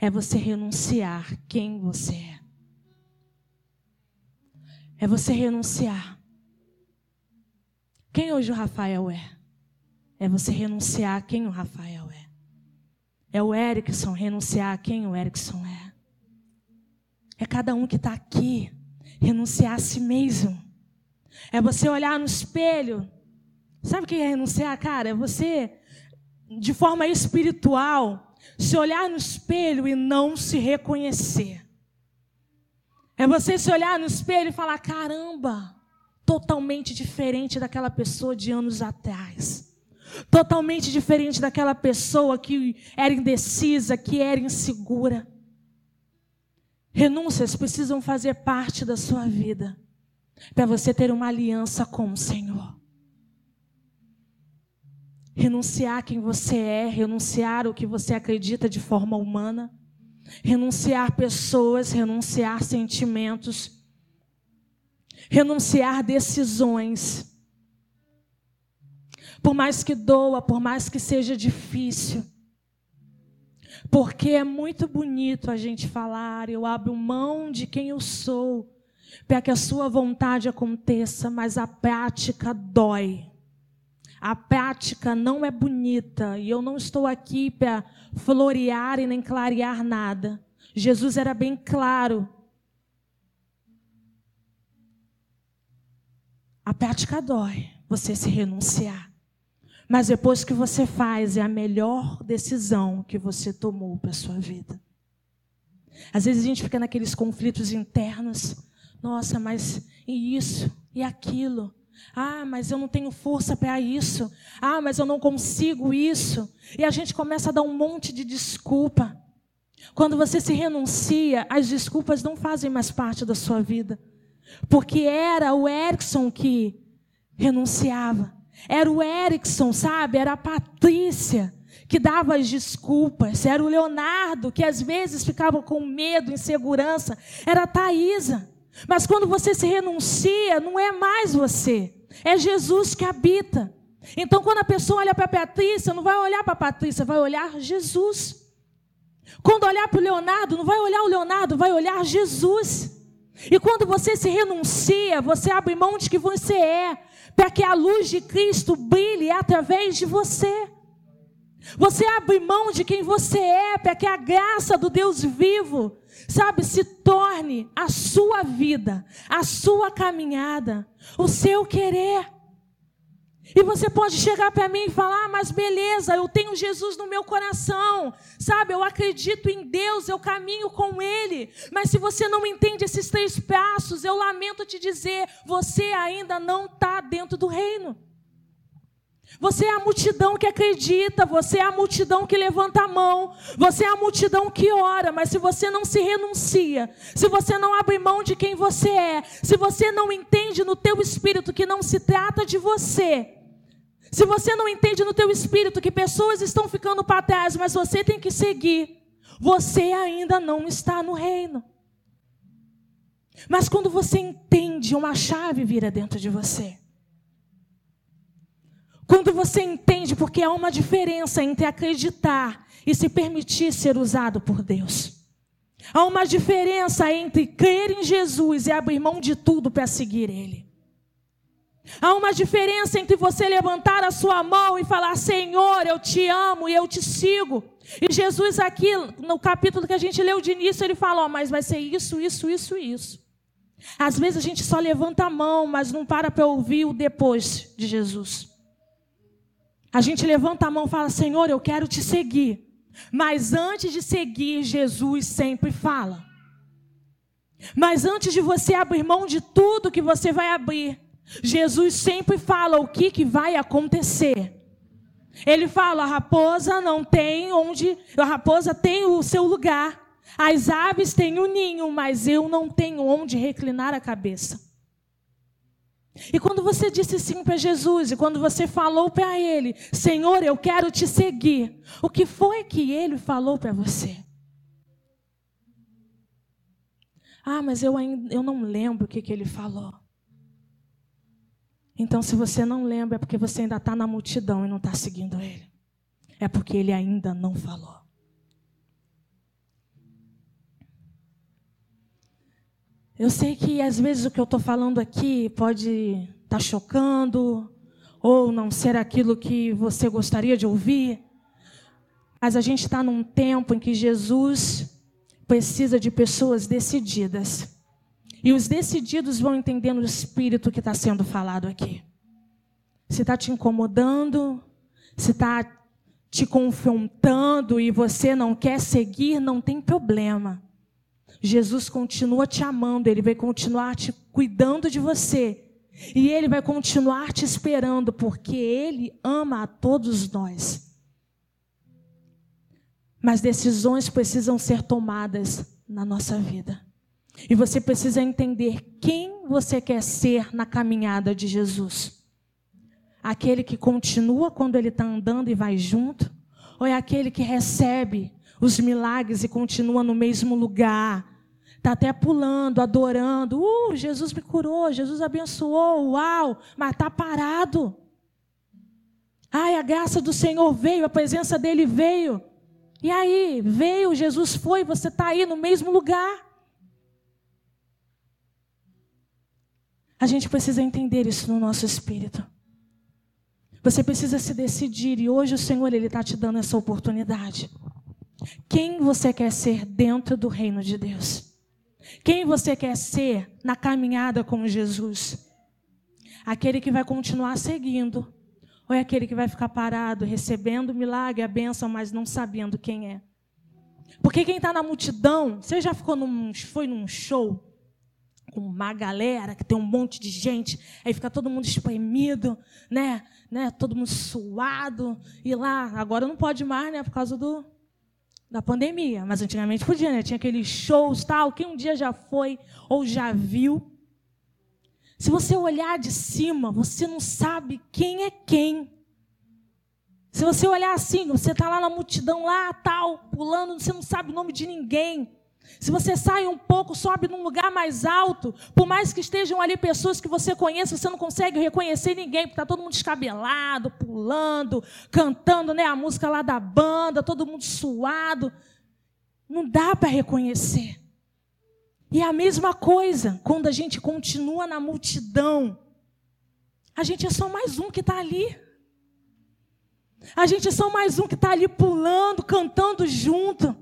é você renunciar quem você é. É você renunciar quem hoje o Rafael é? É você renunciar a quem o Rafael é. É o Erickson renunciar a quem o Erickson é. É cada um que está aqui renunciar a si mesmo. É você olhar no espelho. Sabe o que é renunciar, cara? É você, de forma espiritual, se olhar no espelho e não se reconhecer. É você se olhar no espelho e falar: caramba, totalmente diferente daquela pessoa de anos atrás. Totalmente diferente daquela pessoa que era indecisa, que era insegura. Renúncias precisam fazer parte da sua vida para você ter uma aliança com o Senhor. Renunciar quem você é, renunciar o que você acredita de forma humana, renunciar pessoas, renunciar sentimentos renunciar decisões. Por mais que doa, por mais que seja difícil. Porque é muito bonito a gente falar, eu abro mão de quem eu sou, para que a sua vontade aconteça, mas a prática dói. A prática não é bonita e eu não estou aqui para florear e nem clarear nada. Jesus era bem claro A prática dói, você se renunciar. Mas depois que você faz, é a melhor decisão que você tomou para a sua vida. Às vezes a gente fica naqueles conflitos internos. Nossa, mas e isso? E aquilo? Ah, mas eu não tenho força para isso. Ah, mas eu não consigo isso. E a gente começa a dar um monte de desculpa. Quando você se renuncia, as desculpas não fazem mais parte da sua vida. Porque era o Erickson que renunciava. Era o Erickson, sabe? Era a Patrícia que dava as desculpas. Era o Leonardo que às vezes ficava com medo, insegurança. Era a Thaisa. Mas quando você se renuncia, não é mais você. É Jesus que habita. Então, quando a pessoa olha para a Patrícia, não vai olhar para a Patrícia, vai olhar Jesus. Quando olhar para o Leonardo, não vai olhar o Leonardo, vai olhar Jesus. E quando você se renuncia, você abre mão de que você é, para que a luz de Cristo brilhe através de você. Você abre mão de quem você é, para que a graça do Deus vivo, sabe, se torne a sua vida, a sua caminhada, o seu querer. E você pode chegar para mim e falar: ah, mas beleza, eu tenho Jesus no meu coração, sabe? Eu acredito em Deus, eu caminho com Ele. Mas se você não entende esses três passos, eu lamento te dizer: você ainda não está dentro do reino. Você é a multidão que acredita, você é a multidão que levanta a mão, você é a multidão que ora, mas se você não se renuncia, se você não abre mão de quem você é, se você não entende no teu espírito que não se trata de você, se você não entende no teu espírito que pessoas estão ficando para trás, mas você tem que seguir, você ainda não está no reino. Mas quando você entende, uma chave vira dentro de você. Quando você entende, porque há uma diferença entre acreditar e se permitir ser usado por Deus. Há uma diferença entre crer em Jesus e abrir mão de tudo para seguir Ele. Há uma diferença entre você levantar a sua mão e falar: Senhor, eu te amo e eu te sigo. E Jesus, aqui no capítulo que a gente leu de início, ele fala: oh, Mas vai ser isso, isso, isso, isso. Às vezes a gente só levanta a mão, mas não para para ouvir o depois de Jesus. A gente levanta a mão e fala: Senhor, eu quero te seguir. Mas antes de seguir, Jesus sempre fala. Mas antes de você abrir mão de tudo que você vai abrir, Jesus sempre fala o que, que vai acontecer. Ele fala: a raposa não tem onde, a raposa tem o seu lugar, as aves têm o ninho, mas eu não tenho onde reclinar a cabeça. E quando você disse sim para Jesus, e quando você falou para Ele, Senhor, eu quero te seguir, o que foi que Ele falou para você? Ah, mas eu, ainda, eu não lembro o que, que Ele falou. Então, se você não lembra, é porque você ainda está na multidão e não está seguindo Ele. É porque Ele ainda não falou. Eu sei que às vezes o que eu estou falando aqui pode estar tá chocando, ou não ser aquilo que você gostaria de ouvir, mas a gente está num tempo em que Jesus precisa de pessoas decididas e os decididos vão entendendo o espírito que está sendo falado aqui. Se está te incomodando, se está te confrontando e você não quer seguir, não tem problema. Jesus continua te amando, Ele vai continuar te cuidando de você. E Ele vai continuar te esperando, porque Ele ama a todos nós. Mas decisões precisam ser tomadas na nossa vida. E você precisa entender quem você quer ser na caminhada de Jesus. Aquele que continua quando ele está andando e vai junto? Ou é aquele que recebe os milagres e continua no mesmo lugar? Está até pulando, adorando. Uh, Jesus me curou, Jesus abençoou, uau, mas está parado. Ai, a graça do Senhor veio, a presença dele veio. E aí, veio, Jesus foi, você está aí no mesmo lugar. A gente precisa entender isso no nosso espírito. Você precisa se decidir e hoje o Senhor ele está te dando essa oportunidade. Quem você quer ser dentro do reino de Deus? Quem você quer ser na caminhada com Jesus? Aquele que vai continuar seguindo ou é aquele que vai ficar parado, recebendo o milagre, a bênção, mas não sabendo quem é? Porque quem está na multidão, você já ficou num, foi num show com uma galera que tem um monte de gente, aí fica todo mundo espremido, né? né? Todo mundo suado. E lá, agora não pode mais, né? Por causa do, da pandemia. Mas antigamente podia, né? Tinha aqueles shows tal. Quem um dia já foi ou já viu. Se você olhar de cima, você não sabe quem é quem. Se você olhar assim, você está lá na multidão, lá, tal, pulando, você não sabe o nome de ninguém. Se você sai um pouco, sobe num lugar mais alto, por mais que estejam ali pessoas que você conhece, você não consegue reconhecer ninguém, porque está todo mundo descabelado, pulando, cantando né, a música lá da banda, todo mundo suado. Não dá para reconhecer. E é a mesma coisa quando a gente continua na multidão. A gente é só mais um que está ali. A gente é só mais um que está ali pulando, cantando junto.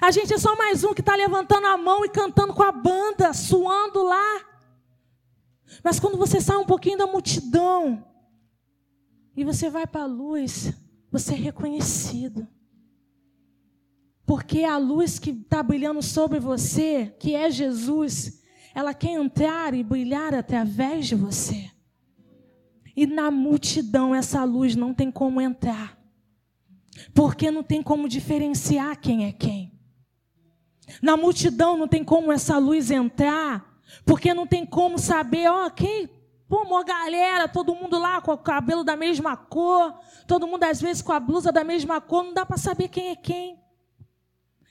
A gente é só mais um que está levantando a mão e cantando com a banda, suando lá. Mas quando você sai um pouquinho da multidão e você vai para a luz, você é reconhecido. Porque a luz que está brilhando sobre você, que é Jesus, ela quer entrar e brilhar através de você. E na multidão essa luz não tem como entrar. Porque não tem como diferenciar quem é quem. Na multidão não tem como essa luz entrar, porque não tem como saber, ó, quem, pô, uma galera, todo mundo lá com o cabelo da mesma cor, todo mundo às vezes com a blusa da mesma cor, não dá para saber quem é quem.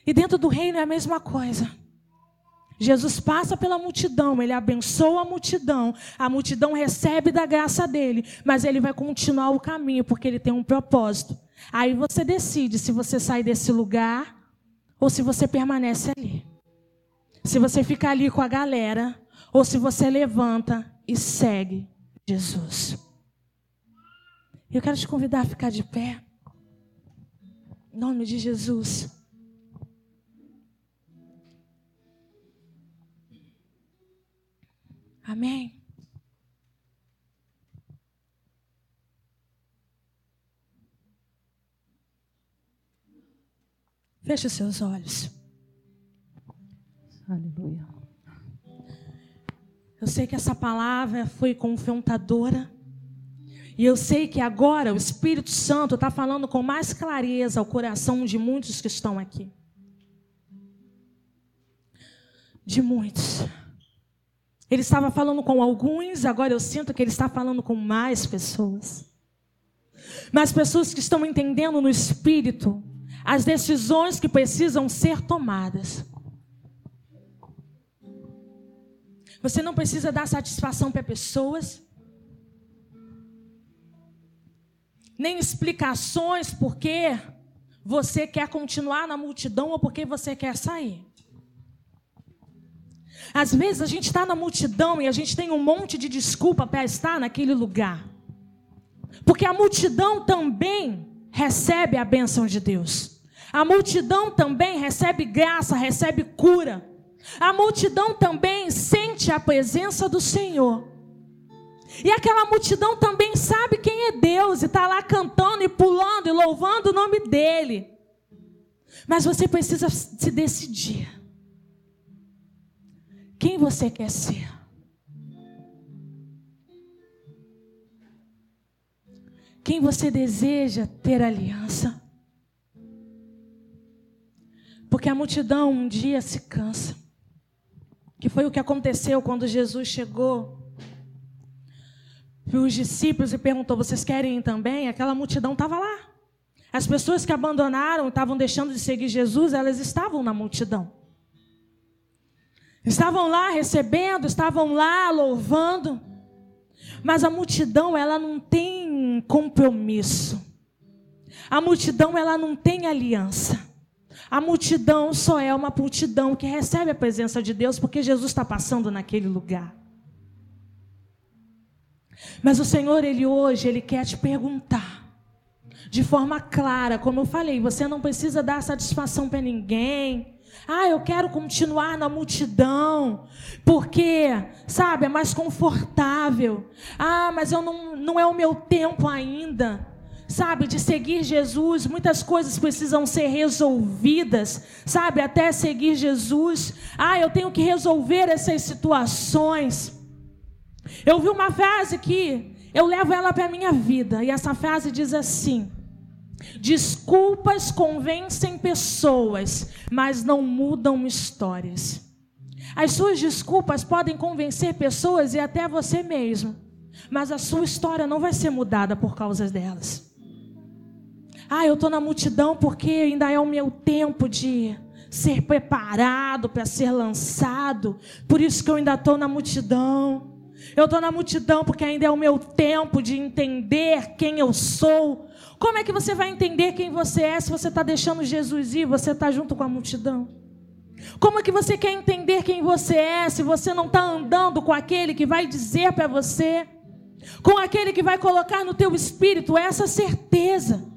E dentro do reino é a mesma coisa. Jesus passa pela multidão, ele abençoa a multidão, a multidão recebe da graça dele, mas ele vai continuar o caminho porque ele tem um propósito. Aí você decide se você sai desse lugar ou se você permanece ali. Se você fica ali com a galera ou se você levanta e segue Jesus. Eu quero te convidar a ficar de pé. Em nome de Jesus. Amém? Feche os seus olhos. Aleluia. Eu sei que essa palavra foi confrontadora. E eu sei que agora o Espírito Santo está falando com mais clareza ao coração de muitos que estão aqui. De muitos. Ele estava falando com alguns, agora eu sinto que ele está falando com mais pessoas. Mas pessoas que estão entendendo no espírito as decisões que precisam ser tomadas. Você não precisa dar satisfação para pessoas, nem explicações porque você quer continuar na multidão ou porque você quer sair. Às vezes a gente está na multidão e a gente tem um monte de desculpa para estar naquele lugar. Porque a multidão também recebe a bênção de Deus. A multidão também recebe graça, recebe cura. A multidão também sente a presença do Senhor. E aquela multidão também sabe quem é Deus e está lá cantando e pulando e louvando o nome dEle. Mas você precisa se decidir. Quem você quer ser? Quem você deseja ter aliança? Porque a multidão um dia se cansa. Que foi o que aconteceu quando Jesus chegou para os discípulos e perguntou: Vocês querem ir também? Aquela multidão estava lá. As pessoas que abandonaram, estavam deixando de seguir Jesus, elas estavam na multidão. Estavam lá recebendo, estavam lá louvando. Mas a multidão, ela não tem compromisso. A multidão, ela não tem aliança. A multidão só é uma multidão que recebe a presença de Deus porque Jesus está passando naquele lugar. Mas o Senhor, Ele hoje, Ele quer te perguntar, de forma clara, como eu falei, você não precisa dar satisfação para ninguém, ah, eu quero continuar na multidão, porque, sabe, é mais confortável. Ah, mas eu não, não é o meu tempo ainda. Sabe, de seguir Jesus, muitas coisas precisam ser resolvidas, sabe, até seguir Jesus. Ah, eu tenho que resolver essas situações. Eu vi uma frase que eu levo ela para a minha vida, e essa frase diz assim: Desculpas convencem pessoas, mas não mudam histórias. As suas desculpas podem convencer pessoas e até você mesmo, mas a sua história não vai ser mudada por causa delas. Ah, eu estou na multidão porque ainda é o meu tempo de ser preparado para ser lançado, por isso que eu ainda estou na multidão. Eu estou na multidão porque ainda é o meu tempo de entender quem eu sou. Como é que você vai entender quem você é se você está deixando Jesus ir, você está junto com a multidão? Como é que você quer entender quem você é se você não está andando com aquele que vai dizer para você, com aquele que vai colocar no teu espírito essa certeza,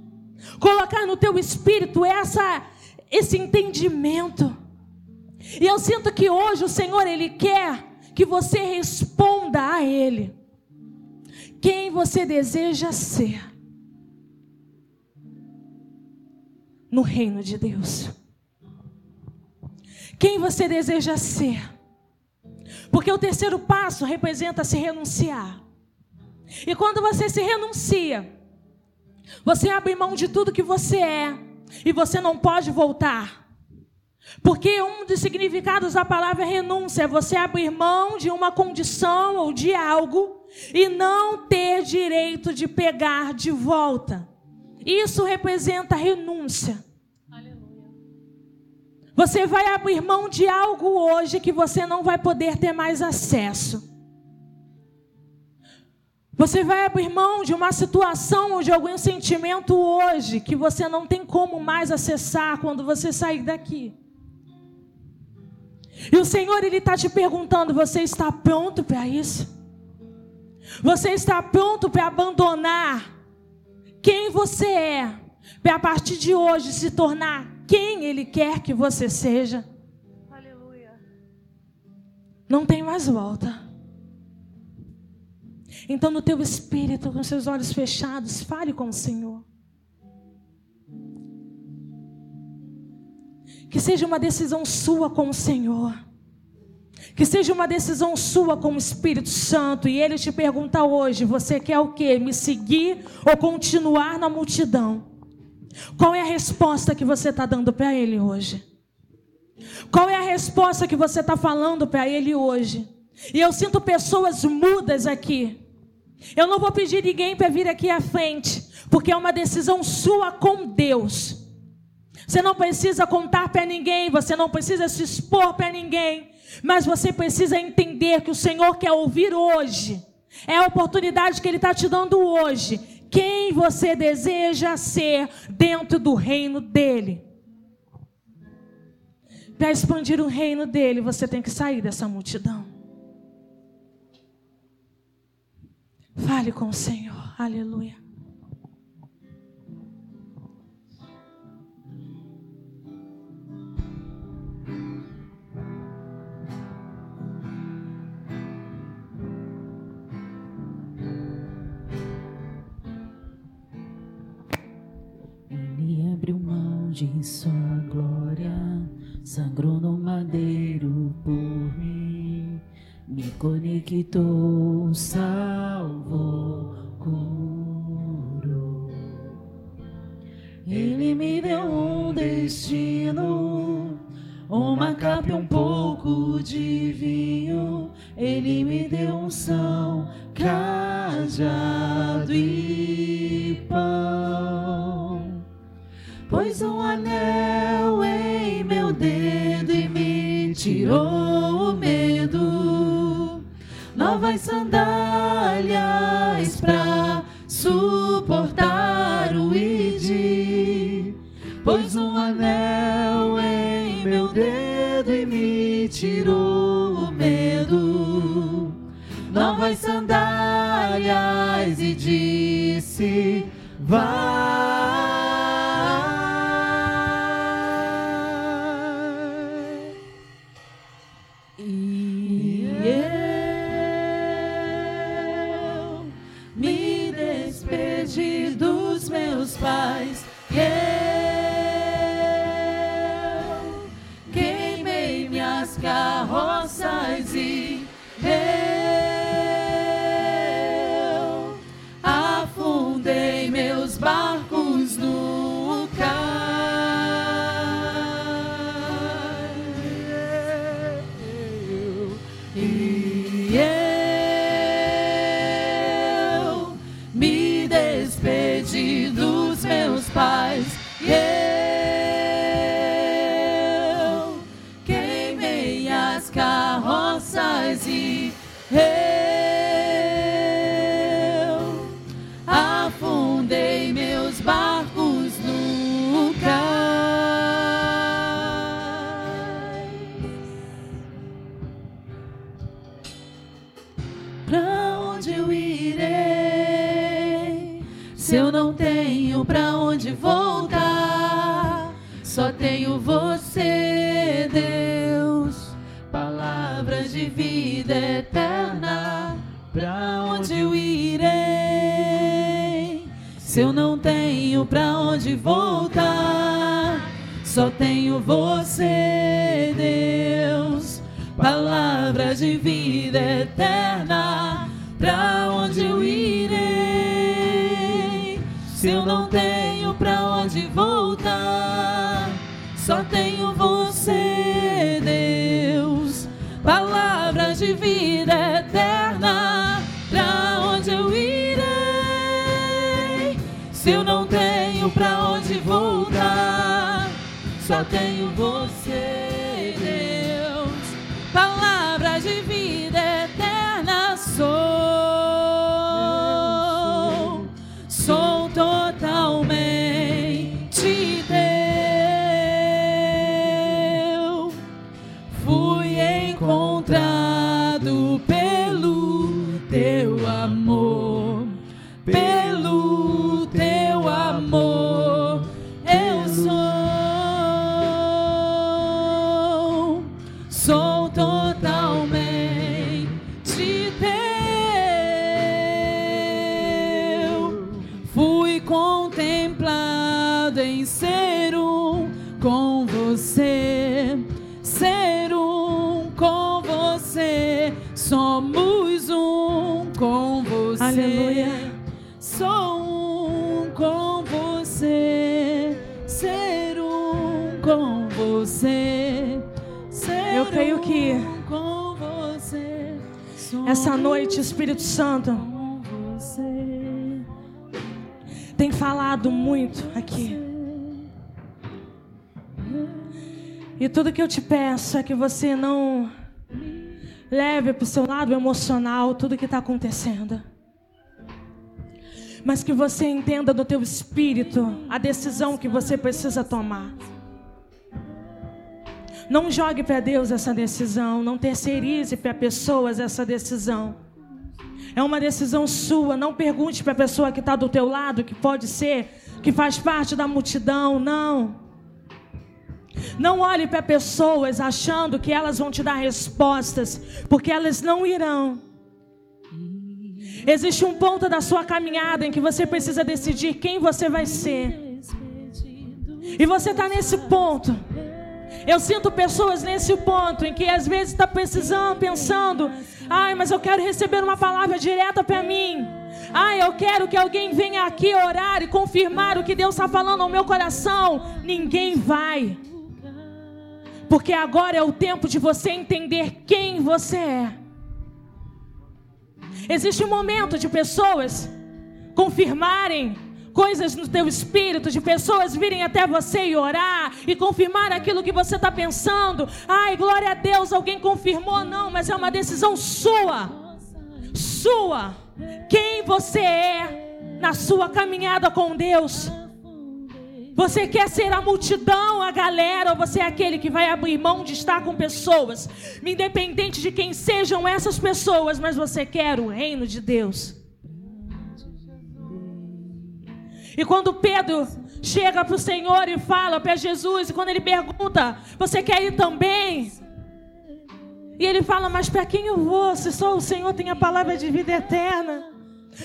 colocar no teu espírito essa, esse entendimento? E eu sinto que hoje o Senhor ele quer que você responda a Ele. Quem você deseja ser no reino de Deus? Quem você deseja ser? Porque o terceiro passo representa se renunciar. E quando você se renuncia, você abre mão de tudo que você é e você não pode voltar. Porque um dos significados da palavra renúncia é você abrir mão de uma condição ou de algo e não ter direito de pegar de volta. Isso representa renúncia. Aleluia. Você vai abrir mão de algo hoje que você não vai poder ter mais acesso. Você vai abrir mão de uma situação ou de algum sentimento hoje que você não tem como mais acessar quando você sair daqui. E o Senhor, Ele está te perguntando: você está pronto para isso? Você está pronto para abandonar quem você é, para a partir de hoje se tornar quem Ele quer que você seja? Aleluia. Não tem mais volta. Então, no teu espírito, com seus olhos fechados, fale com o Senhor. Que seja uma decisão sua com o Senhor. Que seja uma decisão sua com o Espírito Santo. E Ele te pergunta hoje: você quer o quê? Me seguir ou continuar na multidão? Qual é a resposta que você está dando para Ele hoje? Qual é a resposta que você está falando para Ele hoje? E eu sinto pessoas mudas aqui. Eu não vou pedir ninguém para vir aqui à frente, porque é uma decisão sua com Deus. Você não precisa contar para ninguém, você não precisa se expor para ninguém, mas você precisa entender que o Senhor quer ouvir hoje. É a oportunidade que Ele está te dando hoje. Quem você deseja ser dentro do reino dEle. Para expandir o reino dEle, você tem que sair dessa multidão. Fale com o Senhor. Aleluia. de sua glória, sangrou no madeiro por mim, me conectou, salvou, curou. Ele me deu um destino, uma capa e um pouco de vinho. Ele me deu um são, cajado e pão pôs um anel em meu dedo e me tirou o medo. Novas sandálias pra suportar o id. Pôs um anel em meu dedo e me tirou o medo. Novas sandálias e disse: Vai. Se eu não tenho pra onde voltar, só tenho você, Deus. Palavras de vida eterna. Pra onde eu irei? Se eu não tenho pra onde voltar, só tenho você, Deus. Palavras de vida só tenho você, Noite, Espírito Santo tem falado muito aqui. E tudo que eu te peço é que você não leve para o seu lado emocional tudo que está acontecendo. Mas que você entenda do teu espírito a decisão que você precisa tomar. Não jogue para Deus essa decisão, não terceirize para pessoas essa decisão. É uma decisão sua. Não pergunte para a pessoa que está do teu lado, que pode ser, que faz parte da multidão. Não. Não olhe para pessoas achando que elas vão te dar respostas, porque elas não irão. Existe um ponto da sua caminhada em que você precisa decidir quem você vai ser. E você está nesse ponto. Eu sinto pessoas nesse ponto em que às vezes está precisando, pensando, ai, mas eu quero receber uma palavra direta para mim. Ai, eu quero que alguém venha aqui orar e confirmar o que Deus está falando ao meu coração. Ninguém vai. Porque agora é o tempo de você entender quem você é. Existe um momento de pessoas confirmarem coisas no teu espírito, de pessoas virem até você e orar e confirmar aquilo que você está pensando. Ai, glória a Deus, alguém confirmou, não, mas é uma decisão sua. Sua. Quem você é na sua caminhada com Deus. Você quer ser a multidão, a galera, ou você é aquele que vai abrir mão de estar com pessoas, independente de quem sejam essas pessoas, mas você quer o reino de Deus. E quando Pedro chega para o Senhor e fala para Jesus, e quando ele pergunta, você quer ir também? E ele fala, mas para quem eu vou, se só o Senhor tem a palavra de vida eterna?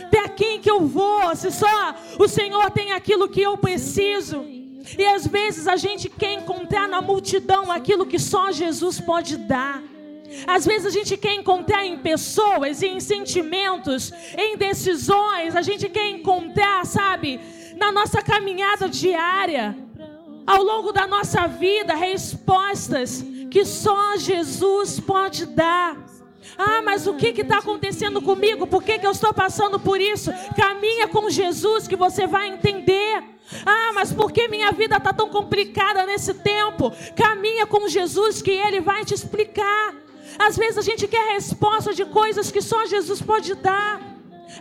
Para quem que eu vou, se só o Senhor tem aquilo que eu preciso? E às vezes a gente quer encontrar na multidão aquilo que só Jesus pode dar. Às vezes a gente quer encontrar em pessoas, em sentimentos, em decisões, a gente quer encontrar, sabe, na nossa caminhada diária, ao longo da nossa vida, respostas que só Jesus pode dar. Ah, mas o que está acontecendo comigo? Por que, que eu estou passando por isso? Caminha com Jesus que você vai entender. Ah, mas por que minha vida está tão complicada nesse tempo? Caminha com Jesus que Ele vai te explicar. Às vezes a gente quer resposta de coisas que só Jesus pode dar.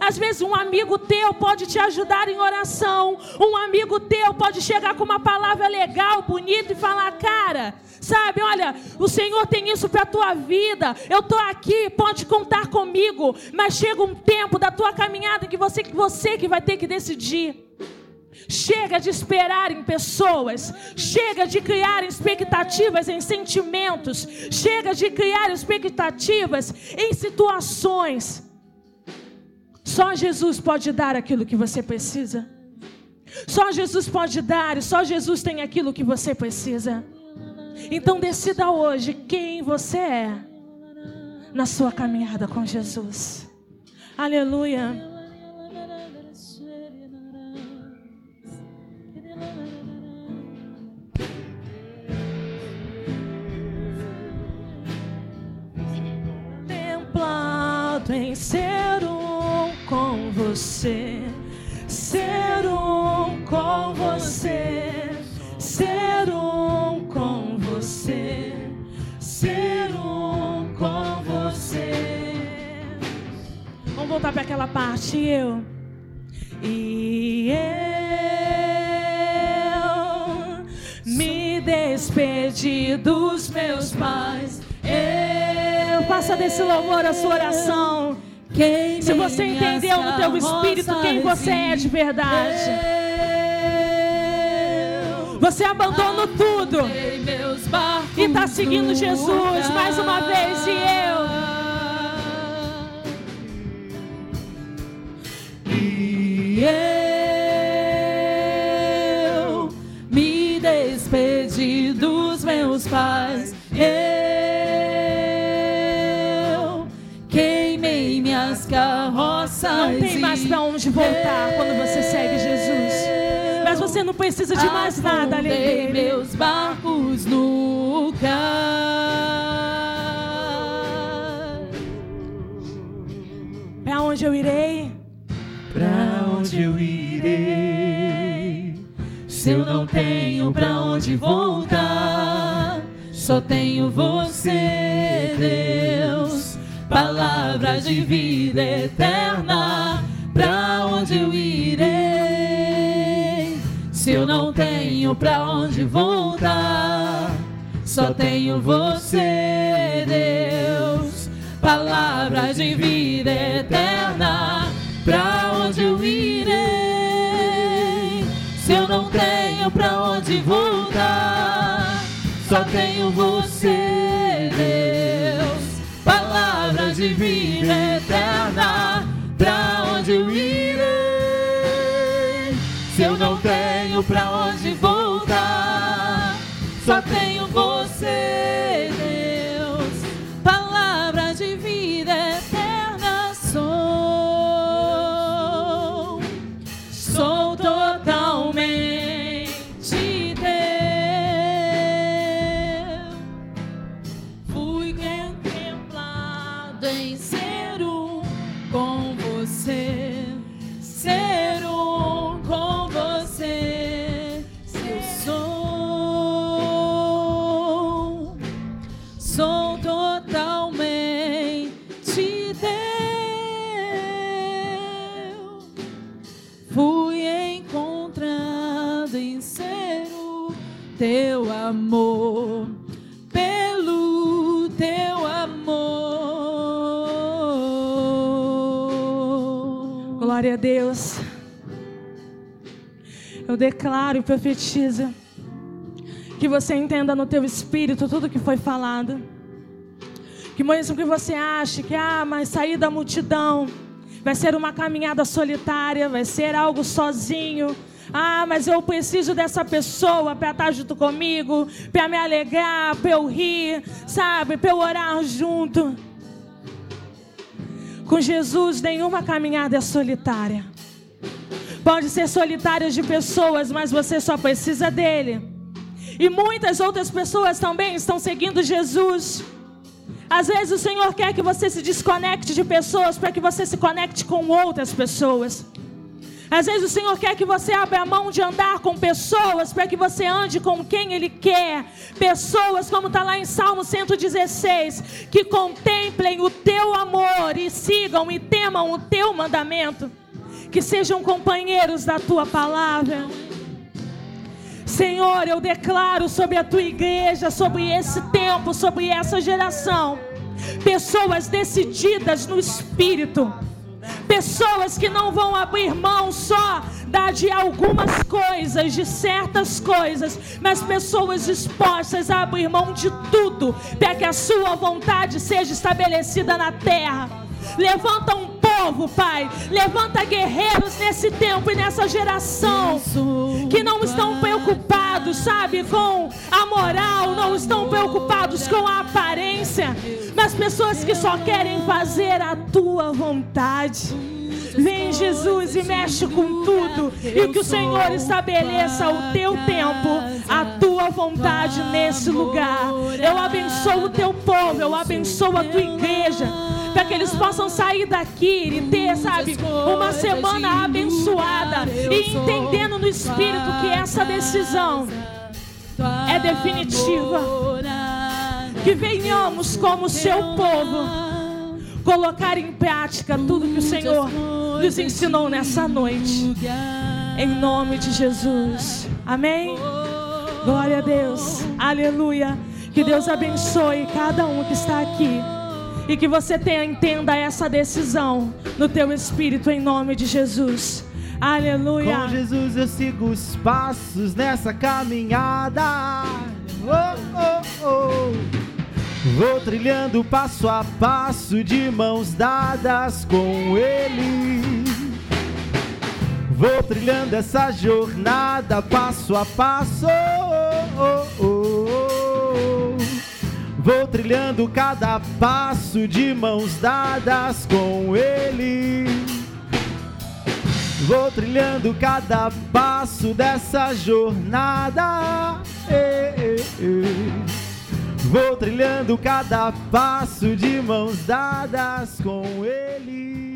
Às vezes um amigo teu pode te ajudar em oração. Um amigo teu pode chegar com uma palavra legal, bonita e falar: "Cara, sabe, olha, o Senhor tem isso para a tua vida. Eu estou aqui, pode contar comigo. Mas chega um tempo da tua caminhada que você, você que vai ter que decidir. Chega de esperar em pessoas, chega de criar expectativas em sentimentos, chega de criar expectativas em situações. Só Jesus pode dar aquilo que você precisa. Só Jesus pode dar e só Jesus tem aquilo que você precisa. Então decida hoje quem você é na sua caminhada com Jesus. Aleluia. Templado em ser você, ser um com você, ser um com você, ser um com você. Vamos voltar para aquela parte. Eu e eu me despedi dos meus pais. Eu faça desse louvor a sua oração. Se você entendeu no teu espírito quem você é de verdade. Você abandonou tudo e está seguindo Jesus mais uma vez e eu. Eu me despedi dos meus pais. Eu Não tem mais para onde voltar quando você segue Jesus. Mas você não precisa de mais nada além dele. meus barcos no cais. Para onde eu irei? Pra onde eu irei? Se eu não tenho pra onde voltar, só tenho você, Deus. Palavra de vida eterna. Pra onde eu irei? Se eu não tenho pra onde voltar, só tenho você, Deus. Palavra de vida eterna. Pra onde eu irei? Se eu não tenho pra onde voltar, só tenho você. Vida eterna. Pra onde eu irei? Se eu não tenho pra onde voltar, só tenho você, declaro e profetizo que você entenda no teu espírito tudo que foi falado. Que mesmo que você ache que ah, mas sair da multidão vai ser uma caminhada solitária, vai ser algo sozinho. Ah, mas eu preciso dessa pessoa para estar junto comigo, para me alegrar, para eu rir, sabe, para eu orar junto. Com Jesus, nenhuma caminhada é solitária. Pode ser solitária de pessoas, mas você só precisa dele. E muitas outras pessoas também estão seguindo Jesus. Às vezes o Senhor quer que você se desconecte de pessoas para que você se conecte com outras pessoas. Às vezes o Senhor quer que você abra a mão de andar com pessoas para que você ande com quem Ele quer. Pessoas, como está lá em Salmo 116, que contemplem o teu amor e sigam e temam o teu mandamento. Que sejam companheiros da tua palavra. Senhor, eu declaro sobre a tua igreja, sobre esse tempo, sobre essa geração, pessoas decididas no espírito, pessoas que não vão abrir mão só da de algumas coisas, de certas coisas, mas pessoas dispostas a abrir mão de tudo para que a sua vontade seja estabelecida na terra. Levanta um povo, Pai. Levanta guerreiros nesse tempo e nessa geração que não estão preocupados, sabe, com a moral, não estão preocupados com a aparência, mas pessoas que só querem fazer a tua vontade. Vem Jesus e mexe com tudo. E que o Senhor estabeleça o teu tempo, a tua vontade nesse lugar. Eu abençoo o teu povo, eu abençoo a tua igreja para que eles possam sair daqui e ter, sabe, uma semana abençoada e entendendo no espírito que essa decisão é definitiva. Que venhamos como seu povo colocar em prática tudo que o Senhor nos ensinou nessa noite. Em nome de Jesus. Amém. Glória a Deus. Aleluia. Que Deus abençoe cada um que está aqui. E que você tenha, entenda essa decisão no teu espírito em nome de Jesus. Aleluia. Com Jesus eu sigo os passos nessa caminhada. Oh, oh, oh. Vou trilhando passo a passo de mãos dadas com Ele. Vou trilhando essa jornada passo a passo. Oh, oh, oh, Vou trilhando cada passo de mãos dadas com Ele. Vou trilhando cada passo dessa jornada. Vou trilhando cada passo de mãos dadas com Ele.